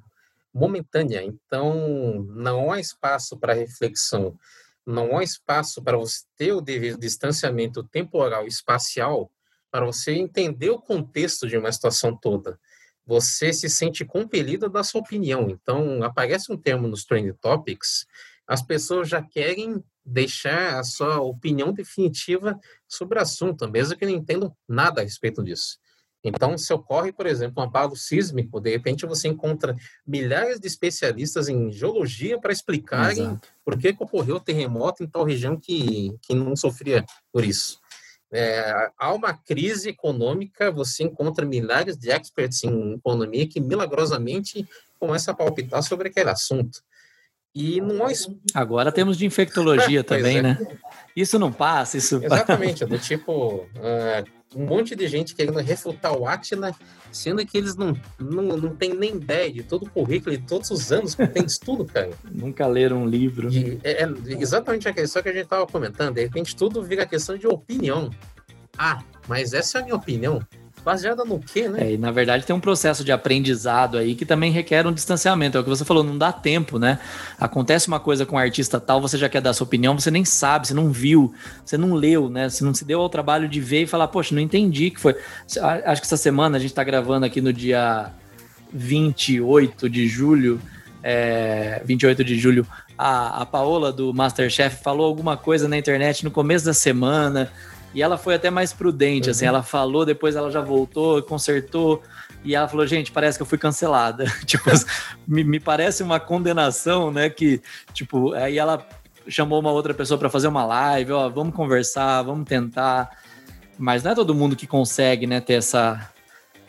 momentânea, então não há espaço para reflexão, não há espaço para você ter o devido distanciamento temporal e espacial para você entender o contexto de uma situação toda. Você se sente compelido da sua opinião. Então, aparece um termo nos Trend Topics, as pessoas já querem deixar a sua opinião definitiva sobre o assunto, mesmo que não entendam nada a respeito disso. Então, se ocorre, por exemplo, um abalo sísmico, de repente você encontra milhares de especialistas em geologia para explicarem Exato. por que, que ocorreu o terremoto em tal região que, que não sofria por isso. É, há uma crise econômica, você encontra milhares de experts em economia que milagrosamente começam a palpitar sobre aquele assunto. E não é... Agora temos de infectologia <laughs> também, é. né? Isso não passa, isso. <laughs> Exatamente, do tipo, uh, um monte de gente querendo refutar o Atila, sendo que eles não, não, não têm nem ideia de todo o currículo e todos os anos que tem de tudo, cara. <laughs> Nunca leram um livro. E, é, é, exatamente a questão que a gente estava comentando. De repente tudo vira questão de opinião. Ah, mas essa é a minha opinião. Baseada no quê, né? É, e na verdade tem um processo de aprendizado aí que também requer um distanciamento. É o que você falou, não dá tempo, né? Acontece uma coisa com um artista tal, você já quer dar sua opinião, você nem sabe, você não viu, você não leu, né? Você não se deu ao trabalho de ver e falar, poxa, não entendi que foi. Acho que essa semana a gente tá gravando aqui no dia 28 de julho. É, 28 de julho, a, a Paola do Masterchef falou alguma coisa na internet no começo da semana e ela foi até mais prudente, assim, uhum. assim, ela falou, depois ela já voltou, consertou, e ela falou, gente, parece que eu fui cancelada. <laughs> tipo, <laughs> me, me parece uma condenação, né, que, tipo, aí ela chamou uma outra pessoa para fazer uma live, ó, vamos conversar, vamos tentar. Mas não é todo mundo que consegue, né, ter essa,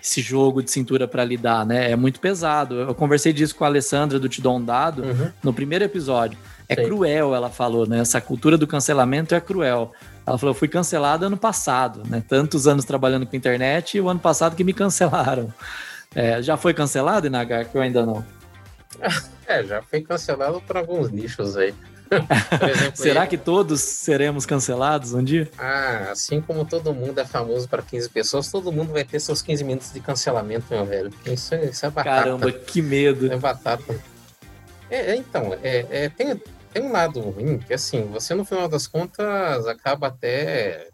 esse jogo de cintura para lidar, né? É muito pesado. Eu conversei disso com a Alessandra do Te Dado uhum. no primeiro episódio. É cruel, ela falou, né? Essa cultura do cancelamento é cruel. Ela falou: eu fui cancelada ano passado, né? Tantos anos trabalhando com internet e o ano passado que me cancelaram. É, já foi cancelado, Inagar, que eu ainda não? É, já foi cancelado por alguns nichos aí. <laughs> Exemplo, Será aí... que todos seremos cancelados um dia? Ah, assim como todo mundo é famoso para 15 pessoas, todo mundo vai ter seus 15 minutos de cancelamento, meu velho. Isso, é, isso é batata. Caramba, que medo. É batata. É, é então, é, é, tem, tem um lado ruim, que assim, você no final das contas acaba até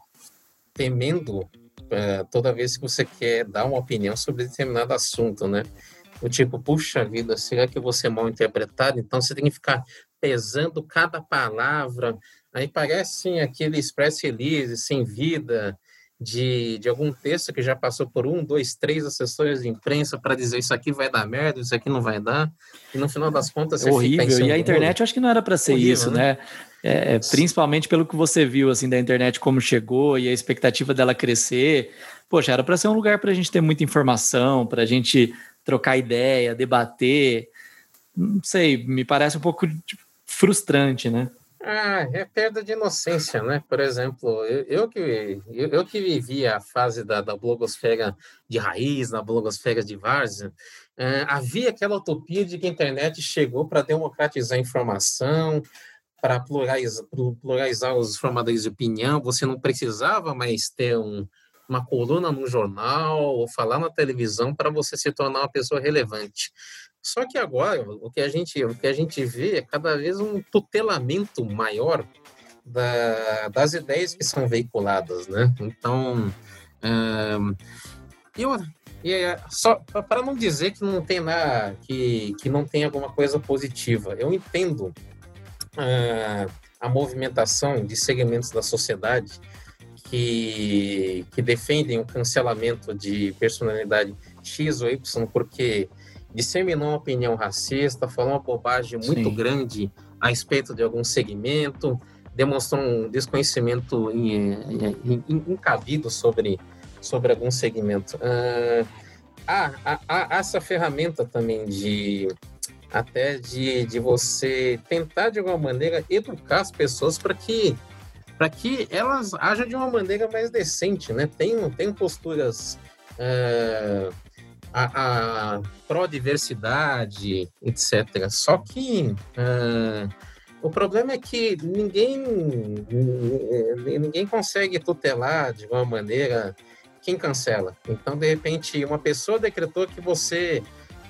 temendo é, toda vez que você quer dar uma opinião sobre determinado assunto, né? O tipo, puxa vida, será que eu vou mal interpretado? Então você tem que ficar pesando cada palavra. Aí parece aquele express release sem vida, de, de algum texto que já passou por um, dois, três assessores de imprensa para dizer isso aqui vai dar merda, isso aqui não vai dar, e no final das contas é horrível. e a internet eu acho que não era para ser horrível, isso, né? né? É, é principalmente pelo que você viu assim da internet como chegou e a expectativa dela crescer. Poxa, era para ser um lugar para a gente ter muita informação, para a gente trocar ideia, debater. Não sei, me parece um pouco tipo, frustrante, né? Ah, é perda de inocência, né? Por exemplo, eu, eu que, eu, eu, que vivi a fase da, da blogosfera de raiz, na blogosfera de várzea, é, havia aquela utopia de que a internet chegou para democratizar a informação, para pluralizar, pluralizar os formadores de opinião, você não precisava mais ter um, uma coluna no jornal ou falar na televisão para você se tornar uma pessoa relevante. Só que agora o que a gente, o que a gente vê é cada vez um tutelamento maior da, das ideias que são veiculadas, né? Então, eu, é, só para não dizer que não tem nada, que, que não tem alguma coisa positiva, eu entendo a movimentação de segmentos da sociedade que, que defendem o cancelamento de personalidade X ou Y porque disseminou uma opinião racista, falou uma bobagem muito Sim. grande a respeito de algum segmento, demonstrou um desconhecimento incabido sobre, sobre algum segmento. Uh, há, há, há, essa ferramenta também de até de, de você tentar de alguma maneira educar as pessoas para que para que elas ajam de uma maneira mais decente, né? Tem, tem posturas uh, a, a pró-diversidade, etc. Só que uh, o problema é que ninguém, ninguém consegue tutelar de uma maneira quem cancela. Então, de repente, uma pessoa decretou que você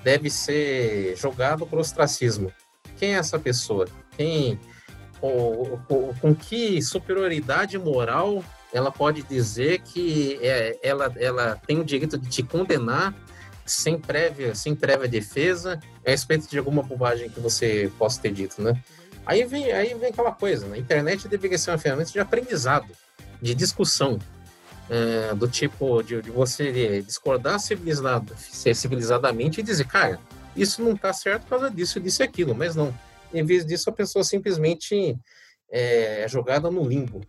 deve ser jogado para o ostracismo. Quem é essa pessoa? Quem, com, com, com que superioridade moral ela pode dizer que é, ela, ela tem o direito de te condenar sem prévia, sem prévia defesa a respeito de alguma bobagem que você possa ter dito, né? Aí vem, aí vem aquela coisa, né? A internet deveria ser uma ferramenta de aprendizado, de discussão, é, do tipo de, de, você discordar civilizado, civilizadamente e dizer, cara, isso não está certo por causa disso, disso e aquilo, mas não. Em vez disso, a pessoa simplesmente é, é jogada no limbo.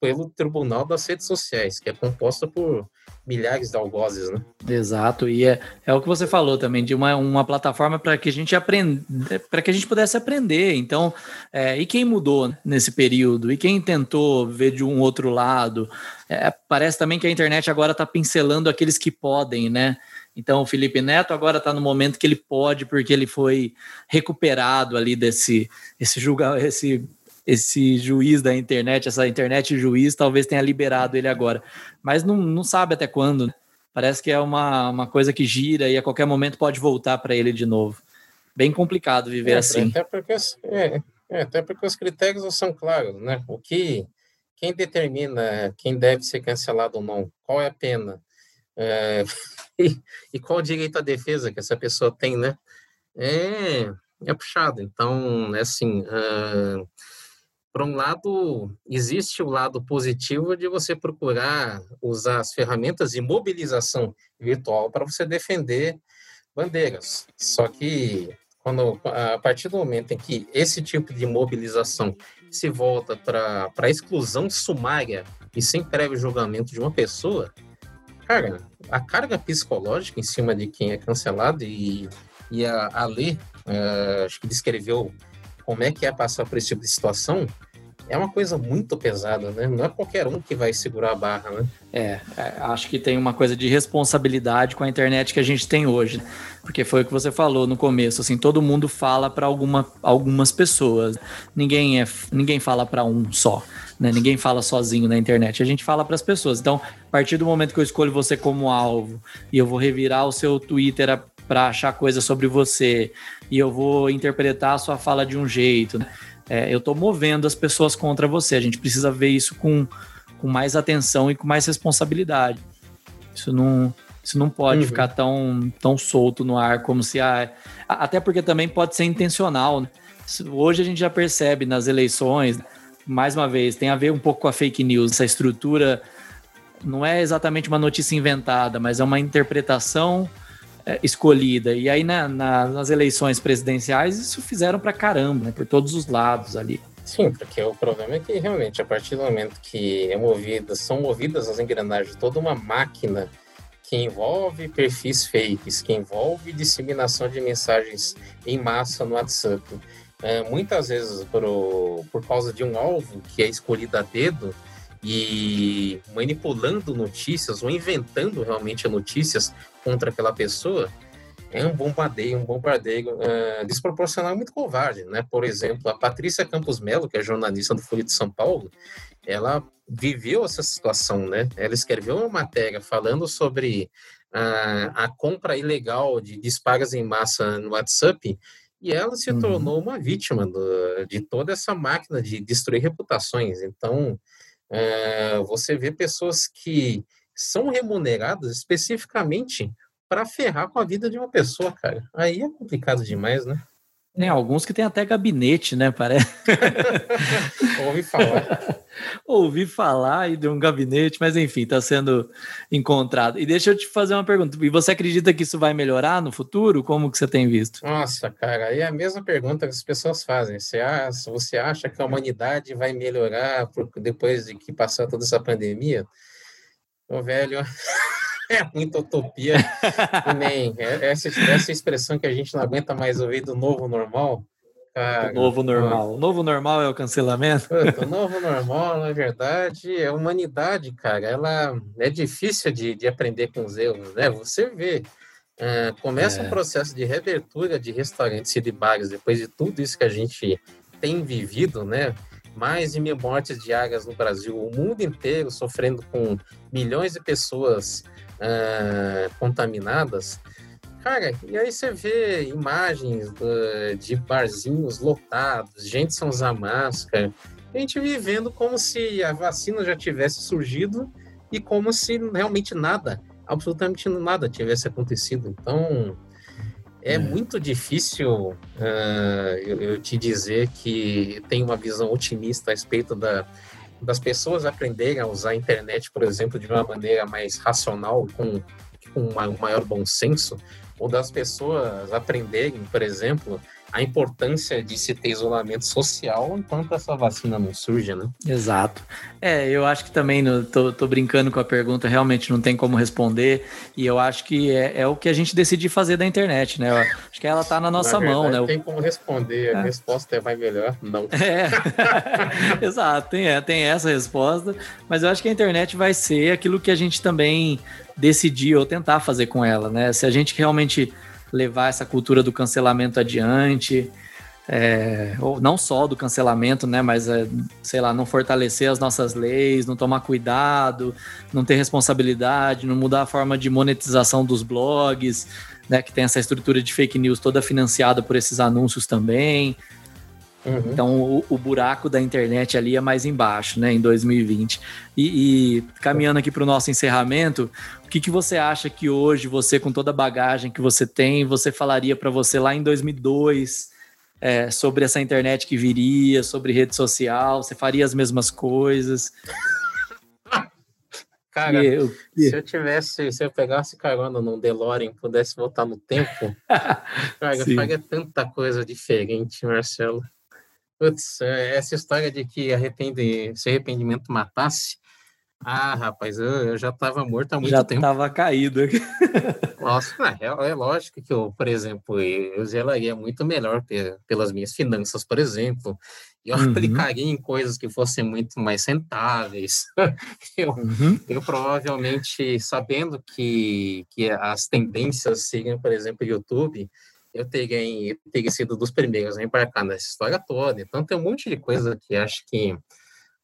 pelo Tribunal das Redes Sociais, que é composta por milhares de algozes, né? Exato, e é, é o que você falou também, de uma, uma plataforma para que a gente aprenda, para que a gente pudesse aprender. Então, é, e quem mudou nesse período? E quem tentou ver de um outro lado? É, parece também que a internet agora está pincelando aqueles que podem, né? Então, o Felipe Neto agora está no momento que ele pode, porque ele foi recuperado ali desse esse julga, esse esse juiz da internet, essa internet juiz, talvez tenha liberado ele agora. Mas não, não sabe até quando. Né? Parece que é uma, uma coisa que gira e a qualquer momento pode voltar para ele de novo. Bem complicado viver é, assim. Até porque, é, é, até porque os critérios não são claros, né? O que quem determina quem deve ser cancelado ou não, qual é a pena é, <laughs> e, e, qual o direito à defesa que essa pessoa tem, né? É, é puxado. Então, é assim, uh, por um lado, existe o lado positivo de você procurar usar as ferramentas de mobilização virtual para você defender bandeiras. Só que quando a partir do momento em que esse tipo de mobilização se volta para a exclusão sumária e sem prévio julgamento de uma pessoa, cara, a carga psicológica em cima de quem é cancelado e, e a, a uh, acho que descreveu como é que é passar por esse tipo de situação, é uma coisa muito pesada, né? Não é qualquer um que vai segurar a barra, né? É, é, acho que tem uma coisa de responsabilidade com a internet que a gente tem hoje, né? porque foi o que você falou no começo, assim, todo mundo fala para alguma, algumas pessoas, ninguém é, ninguém fala para um só, né? Ninguém fala sozinho na internet, a gente fala para as pessoas. Então, a partir do momento que eu escolho você como alvo e eu vou revirar o seu Twitter para achar coisa sobre você e eu vou interpretar a sua fala de um jeito, né? É, eu estou movendo as pessoas contra você. A gente precisa ver isso com, com mais atenção e com mais responsabilidade. Isso não, isso não pode uhum. ficar tão, tão solto no ar como se a. Até porque também pode ser intencional. Né? Hoje a gente já percebe nas eleições, mais uma vez, tem a ver um pouco com a fake news, essa estrutura não é exatamente uma notícia inventada, mas é uma interpretação escolhida. E aí na, na, nas eleições presidenciais isso fizeram para caramba, né, por todos os lados ali. Sim, porque o problema é que realmente a partir do momento que é movida, são movidas as engrenagens, toda uma máquina que envolve perfis fakes, que envolve disseminação de mensagens em massa no WhatsApp. É, muitas vezes por, por causa de um alvo que é escolhido a dedo, e manipulando notícias ou inventando realmente notícias contra aquela pessoa, é um bombardeio, um bombardeio uh, desproporcional muito covarde, né? Por exemplo, a Patrícia Campos Melo, que é jornalista do Folha de São Paulo, ela viveu essa situação, né? Ela escreveu uma matéria falando sobre uh, a compra ilegal de despagas em massa no WhatsApp e ela se uhum. tornou uma vítima do, de toda essa máquina de destruir reputações. Então, é, você vê pessoas que são remuneradas especificamente para ferrar com a vida de uma pessoa, cara. Aí é complicado demais, né? Tem alguns que tem até gabinete, né? Parece. <laughs> Ouvi falar. <laughs> Ouvi falar e de um gabinete, mas enfim, está sendo encontrado. E deixa eu te fazer uma pergunta. E você acredita que isso vai melhorar no futuro? Como que você tem visto? Nossa, cara, aí é a mesma pergunta que as pessoas fazem. Você acha, você acha que a humanidade vai melhorar depois de que passar toda essa pandemia? Ô, velho. <laughs> é muita utopia. nem é, essa, essa expressão que a gente não aguenta mais ouvir do novo normal. Cara, o novo normal. O novo normal é o cancelamento? o novo normal, na verdade, é a humanidade, cara. Ela é difícil de, de aprender com os erros, né? Você vê. Uh, começa é. um processo de reabertura de restaurantes e de bares depois de tudo isso que a gente tem vivido, né? Mais de mil mortes diárias no Brasil, o mundo inteiro sofrendo com milhões de pessoas uh, contaminadas. Cara, e aí você vê imagens de barzinhos lotados, gente sem usar máscara, a gente vivendo como se a vacina já tivesse surgido e como se realmente nada, absolutamente nada tivesse acontecido. Então, é, muito difícil uh, eu, eu, te dizer que tem uma visão otimista a respeito da, das pessoas aprenderem a usar a internet, por exemplo, de uma maneira mais racional, com, com um maior bom senso, ou das pessoas aprenderem, por exemplo, a importância de se ter isolamento social enquanto essa vacina não surge, né? Exato. É, eu acho que também, no, tô, tô, brincando com a pergunta, realmente não tem como responder, e eu acho que é, é o que a gente decidir fazer da internet, né? Eu acho que ela tá na nossa na verdade, mão, né? Não tem como responder, a é. resposta é vai melhor, não. <laughs> É, <laughs> exato, tem, é, tem essa resposta, mas eu acho que a internet vai ser aquilo que a gente também decidir ou tentar fazer com ela, né? Se a gente realmente levar essa cultura do cancelamento adiante, é, ou não só do cancelamento, né, mas é, sei lá, não fortalecer as nossas leis, não tomar cuidado, não ter responsabilidade, não mudar a forma de monetização dos blogs, né, que tem essa estrutura de fake news toda financiada por esses anúncios também. Uhum. Então o, o, buraco da internet ali é mais embaixo, né, em 2020. E, e caminhando aqui para o nosso encerramento, o que, que você acha que hoje você, com toda a bagagem que você tem, você falaria para você lá em 2002 é, sobre essa internet que viria, sobre rede social? Você faria as mesmas coisas? <laughs> Cara, eu, se eu tivesse, se eu pegasse carona num DeLorean e pudesse voltar no tempo, <laughs> cara, faria tanta coisa diferente, Marcelo. Putz, é, essa história de que arrepende, se arrependimento matasse, ah, rapaz, eu, eu já estava morto há muito já tempo. Já estava caído. <laughs> Nossa, é, é, lógico que eu, por exemplo, eu zelaria muito melhor pelas minhas finanças, por exemplo. Eu uhum. aplicaria em coisas que fossem muito mais rentáveis. <laughs> eu, uhum. eu provavelmente, sabendo que, que as tendências seriam, por exemplo, YouTube, eu teria, teria sido dos primeiros a embarcar nessa história toda. Então, tem um monte de coisa que acho que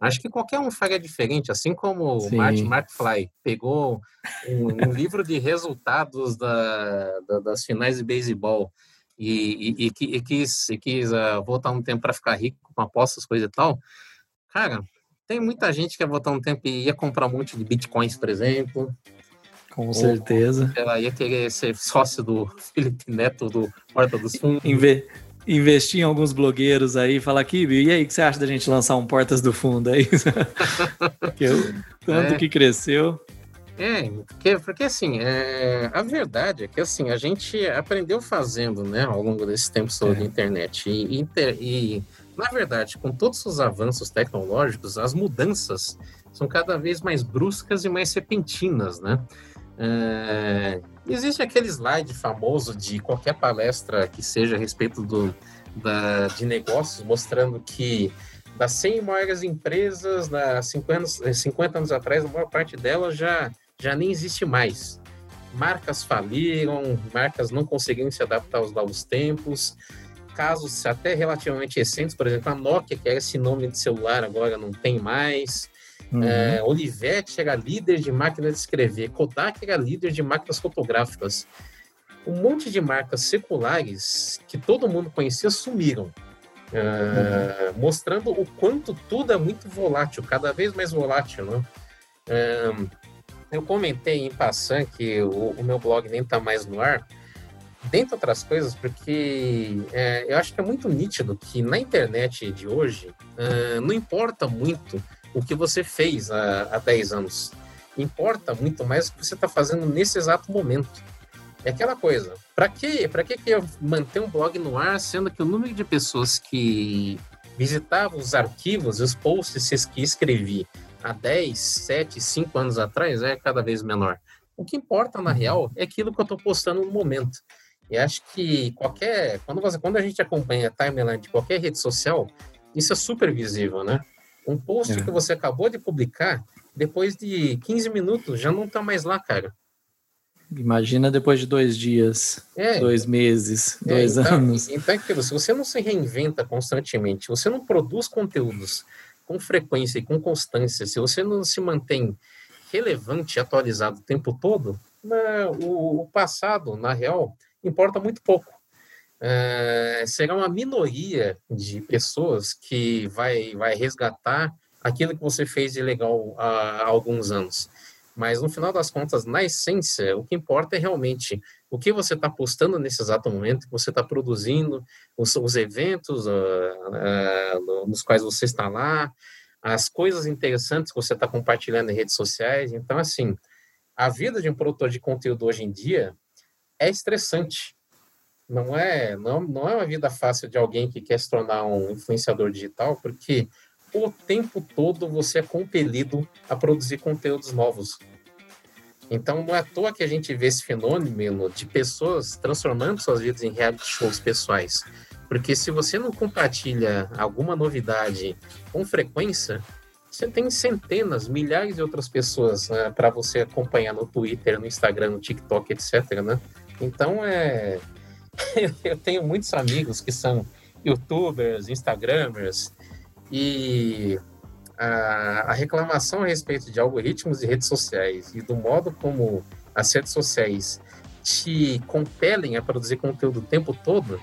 Acho que qualquer um faria diferente, assim como Sim. o Martin McFly pegou um, um livro de resultados da, da, das finais de beisebol e, e, e, e, quis, e quis uh, voltar um tempo para ficar rico com apostas, coisa e tal. Cara, tem muita gente que ia voltar um tempo e ia comprar um monte de bitcoins, por exemplo. Com certeza. ela ia querer ser sócio do Felipe Neto do Porta dos Fundos. Inve investir em alguns blogueiros aí e falar, Kibi, e aí, o que você acha da gente lançar um Portas do Fundo aí? <laughs> porque tanto é. que cresceu. É, porque, porque assim, é, a verdade é que assim, a gente aprendeu fazendo, né, ao longo desse tempo sobre é. internet. E, e, e, na verdade, com todos os avanços tecnológicos, as mudanças são cada vez mais bruscas e mais repentinas, né? É, existe aquele slide famoso de qualquer palestra que seja a respeito do, da, de negócios, mostrando que das 100 maiores empresas, na 50, 50 anos atrás, a maior parte delas já, já nem existe mais. Marcas faliram, marcas não conseguiram se adaptar aos novos tempos, casos até relativamente recentes, por exemplo, a Nokia, que era esse nome de celular, agora não tem mais. Uhum. É, Olivetti era líder de máquina de escrever, Kodak era líder de máquinas fotográficas. Um monte de marcas seculares que todo mundo conhecia sumiram, é, uhum. mostrando o quanto tudo é muito volátil, cada vez mais volátil. Né? É, eu comentei em passant que o, o meu blog nem está mais no ar, dentre outras coisas, porque é, eu acho que é muito nítido que na internet de hoje é, não importa muito o que você fez há, há 10 anos. Importa muito mais o que você está fazendo nesse exato momento. É aquela coisa. Para que, para que eu manter um blog no ar, sendo que o número de pessoas que visitavam os arquivos, os posts que escrevi há 10, 7, 5 anos atrás é cada vez menor. O que importa, na real, é aquilo que eu estou postando no momento. E acho que qualquer. Quando, você, quando a gente acompanha a timeline de qualquer rede social, isso é super visível, né? Um post é. que você acabou de publicar, depois de 15 minutos, já não está mais lá, cara. Imagina depois de dois dias, é. dois meses, é, dois então, anos. Então, aquilo, se você não se reinventa constantemente, você não produz conteúdos com frequência e com constância, se você não se mantém relevante e atualizado o tempo todo, né, o, o passado, na real, importa muito pouco é, será uma minoria de pessoas que vai, vai resgatar aquilo que você fez de legal há, há alguns anos. Mas no final das contas, na essência, o que importa é realmente o que você está postando nesse exato momento, que você está produzindo, os, os eventos uh, uh, nos quais você está lá, as coisas interessantes que você está compartilhando em redes sociais. Então, assim, a vida de um produtor de conteúdo hoje em dia é estressante não é, não, não é uma vida fácil de alguém que quer se tornar um influenciador digital, porque o tempo todo você é compelido a produzir conteúdos novos. Então, não é à toa que a gente vê esse fenômeno de pessoas transformando suas vidas em reality shows pessoais. Porque se você não compartilha alguma novidade com frequência, você tem centenas, milhares de outras pessoas né, para você acompanhar no Twitter, no Instagram, no TikTok, etc. Né? Então, é... <laughs> eu tenho muitos amigos que são youtubers, instagramers, e a, a, reclamação a respeito de algoritmos de redes sociais e do modo como as redes sociais te compelem a produzir conteúdo o tempo todo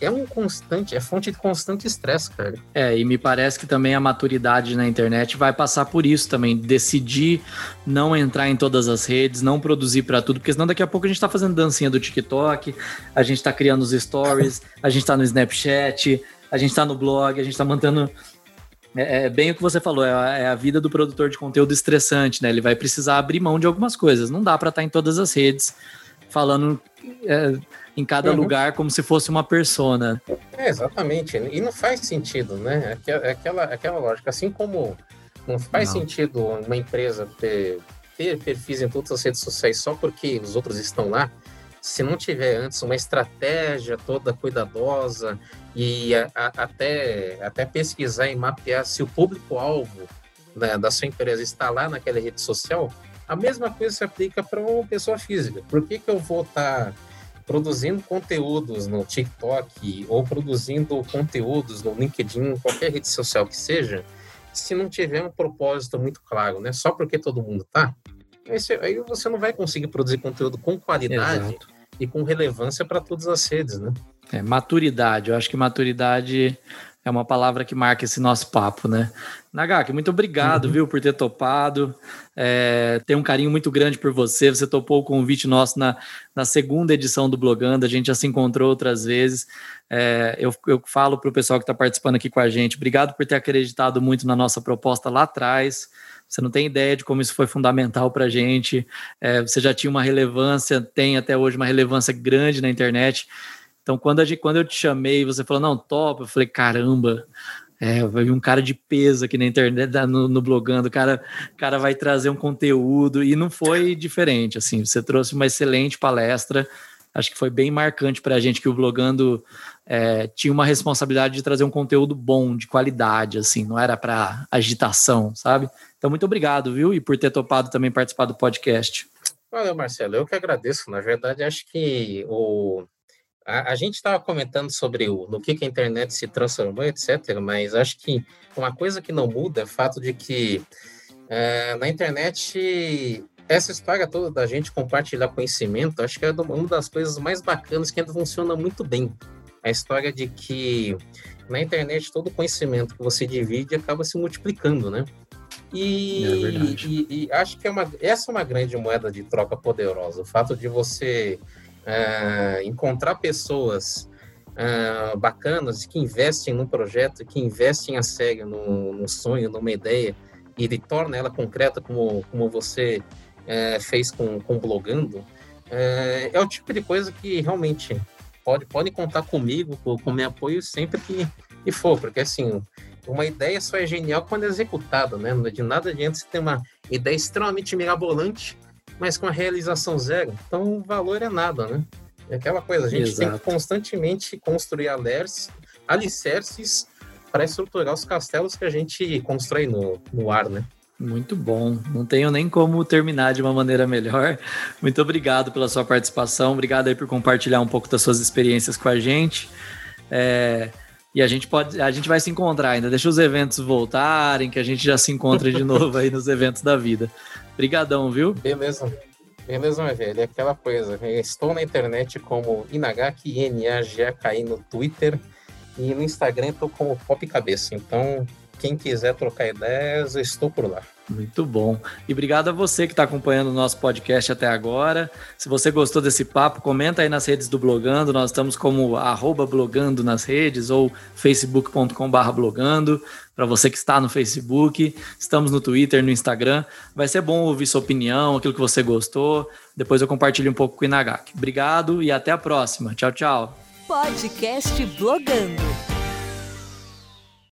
é um constante, é fonte de constante estresse, cara. É, e me parece que também a maturidade na internet vai passar por isso também, decidir não entrar em todas as redes, não produzir para tudo, porque senão daqui a pouco a gente tá fazendo dancinha do TikTok, a gente tá criando os stories, a gente tá no Snapchat, a gente tá no blog, a gente tá mantendo é, é, bem o que você falou, é a, é a, vida do produtor de conteúdo estressante, né? Ele vai precisar abrir mão de algumas coisas. Não dá para estar tá em todas as redes falando é, em cada uhum. lugar como se fosse uma persona. É, exatamente. E não faz sentido, né? Aquela, aquela lógica. Assim como não faz não. sentido uma empresa ter, ter perfis em todas as redes sociais só porque os outros estão lá, se não tiver antes uma estratégia toda cuidadosa e a, a, até, até pesquisar e mapear se o público-alvo né, da sua empresa está lá naquela rede social, a mesma coisa se aplica para uma pessoa física. Por que, que eu vou estar tá produzindo conteúdos no TikTok ou produzindo conteúdos no LinkedIn, qualquer rede social que seja, se não tiver um propósito muito claro, né? Só porque todo mundo tá, aí você não vai conseguir produzir conteúdo com qualidade Exato. e com relevância para todas as redes, né? É, maturidade. Eu acho que maturidade é uma palavra que marca esse nosso papo, né? Nagaki, muito obrigado, uhum. viu, por ter topado. É, tenho um carinho muito grande por você. Você topou o convite nosso na, na segunda edição do Blogando. A gente já se encontrou outras vezes. É, eu, eu falo para o pessoal que está participando aqui com a gente, obrigado por ter acreditado muito na nossa proposta lá atrás. Você não tem ideia de como isso foi fundamental para a gente. É, você já tinha uma relevância, tem até hoje uma relevância grande na internet. Então, quando, gente, quando eu te chamei, você falou, não, top, eu falei, caramba, é, vai um cara de peso aqui na internet, no, no blogando, o cara, cara vai trazer um conteúdo, e não foi diferente, assim, você trouxe uma excelente palestra, acho que foi bem marcante para a gente que o blogando é, tinha uma responsabilidade de trazer um conteúdo bom, de qualidade, assim, não era para agitação, sabe? Então, muito obrigado, viu? E por ter topado também participar do podcast. Valeu, Marcelo. Eu que agradeço. Na verdade, acho que o, a, a gente estava comentando sobre o, no que, que a internet se transformou, etc., mas acho que uma coisa que não muda é o fato de que é, na internet essa história toda da gente compartilhar conhecimento, acho que é uma das coisas mais bacanas que ainda funciona muito bem. A história de que na internet todo conhecimento que você divide acaba se multiplicando, né? E, é e, e, acho que é uma, essa é uma grande moeda de troca poderosa. O fato de você uh, encontrar pessoas uh, bacanas que investem no projeto, que investem a sério no, no sonho, numa ideia, e ele torna ela concreta como, como você uh, fez com, com blogando, é o tipo de coisa que realmente pode, pode contar comigo, com, com meu apoio sempre que, que for, porque assim, uma ideia só é genial quando é executada, né? De nada adianta você ter uma ideia extremamente mirabolante mas com a realização zero. Então, o valor é nada, né? É aquela coisa, a gente Exato. tem que constantemente construir alicerces, alicerces para estruturar os castelos que a gente constrói no, no ar, né? Muito bom. Não tenho nem como terminar de uma maneira melhor. Muito obrigado pela sua participação. Obrigado aí por compartilhar um pouco das suas experiências com a gente. É, e a gente pode, a gente vai se encontrar ainda. Deixa os eventos voltarem, que a gente já se encontra de <laughs> novo aí nos eventos da vida. Obrigadão, viu? Beleza. Beleza, meu velho. É aquela coisa. Estou na internet como Inagaki, N-A-G-A-K-I no Twitter. E no Instagram estou como Pop Cabeça. Então, quem quiser trocar ideias, estou por lá. Muito bom. E obrigado a você que está acompanhando o nosso podcast até agora. Se você gostou desse papo, comenta aí nas redes do Blogando. Nós estamos como blogando nas redes ou facebook.com.br blogando. Para você que está no Facebook, estamos no Twitter, no Instagram. Vai ser bom ouvir sua opinião, aquilo que você gostou. Depois eu compartilho um pouco com o Inagaki. Obrigado e até a próxima. Tchau, tchau. Podcast Blogando.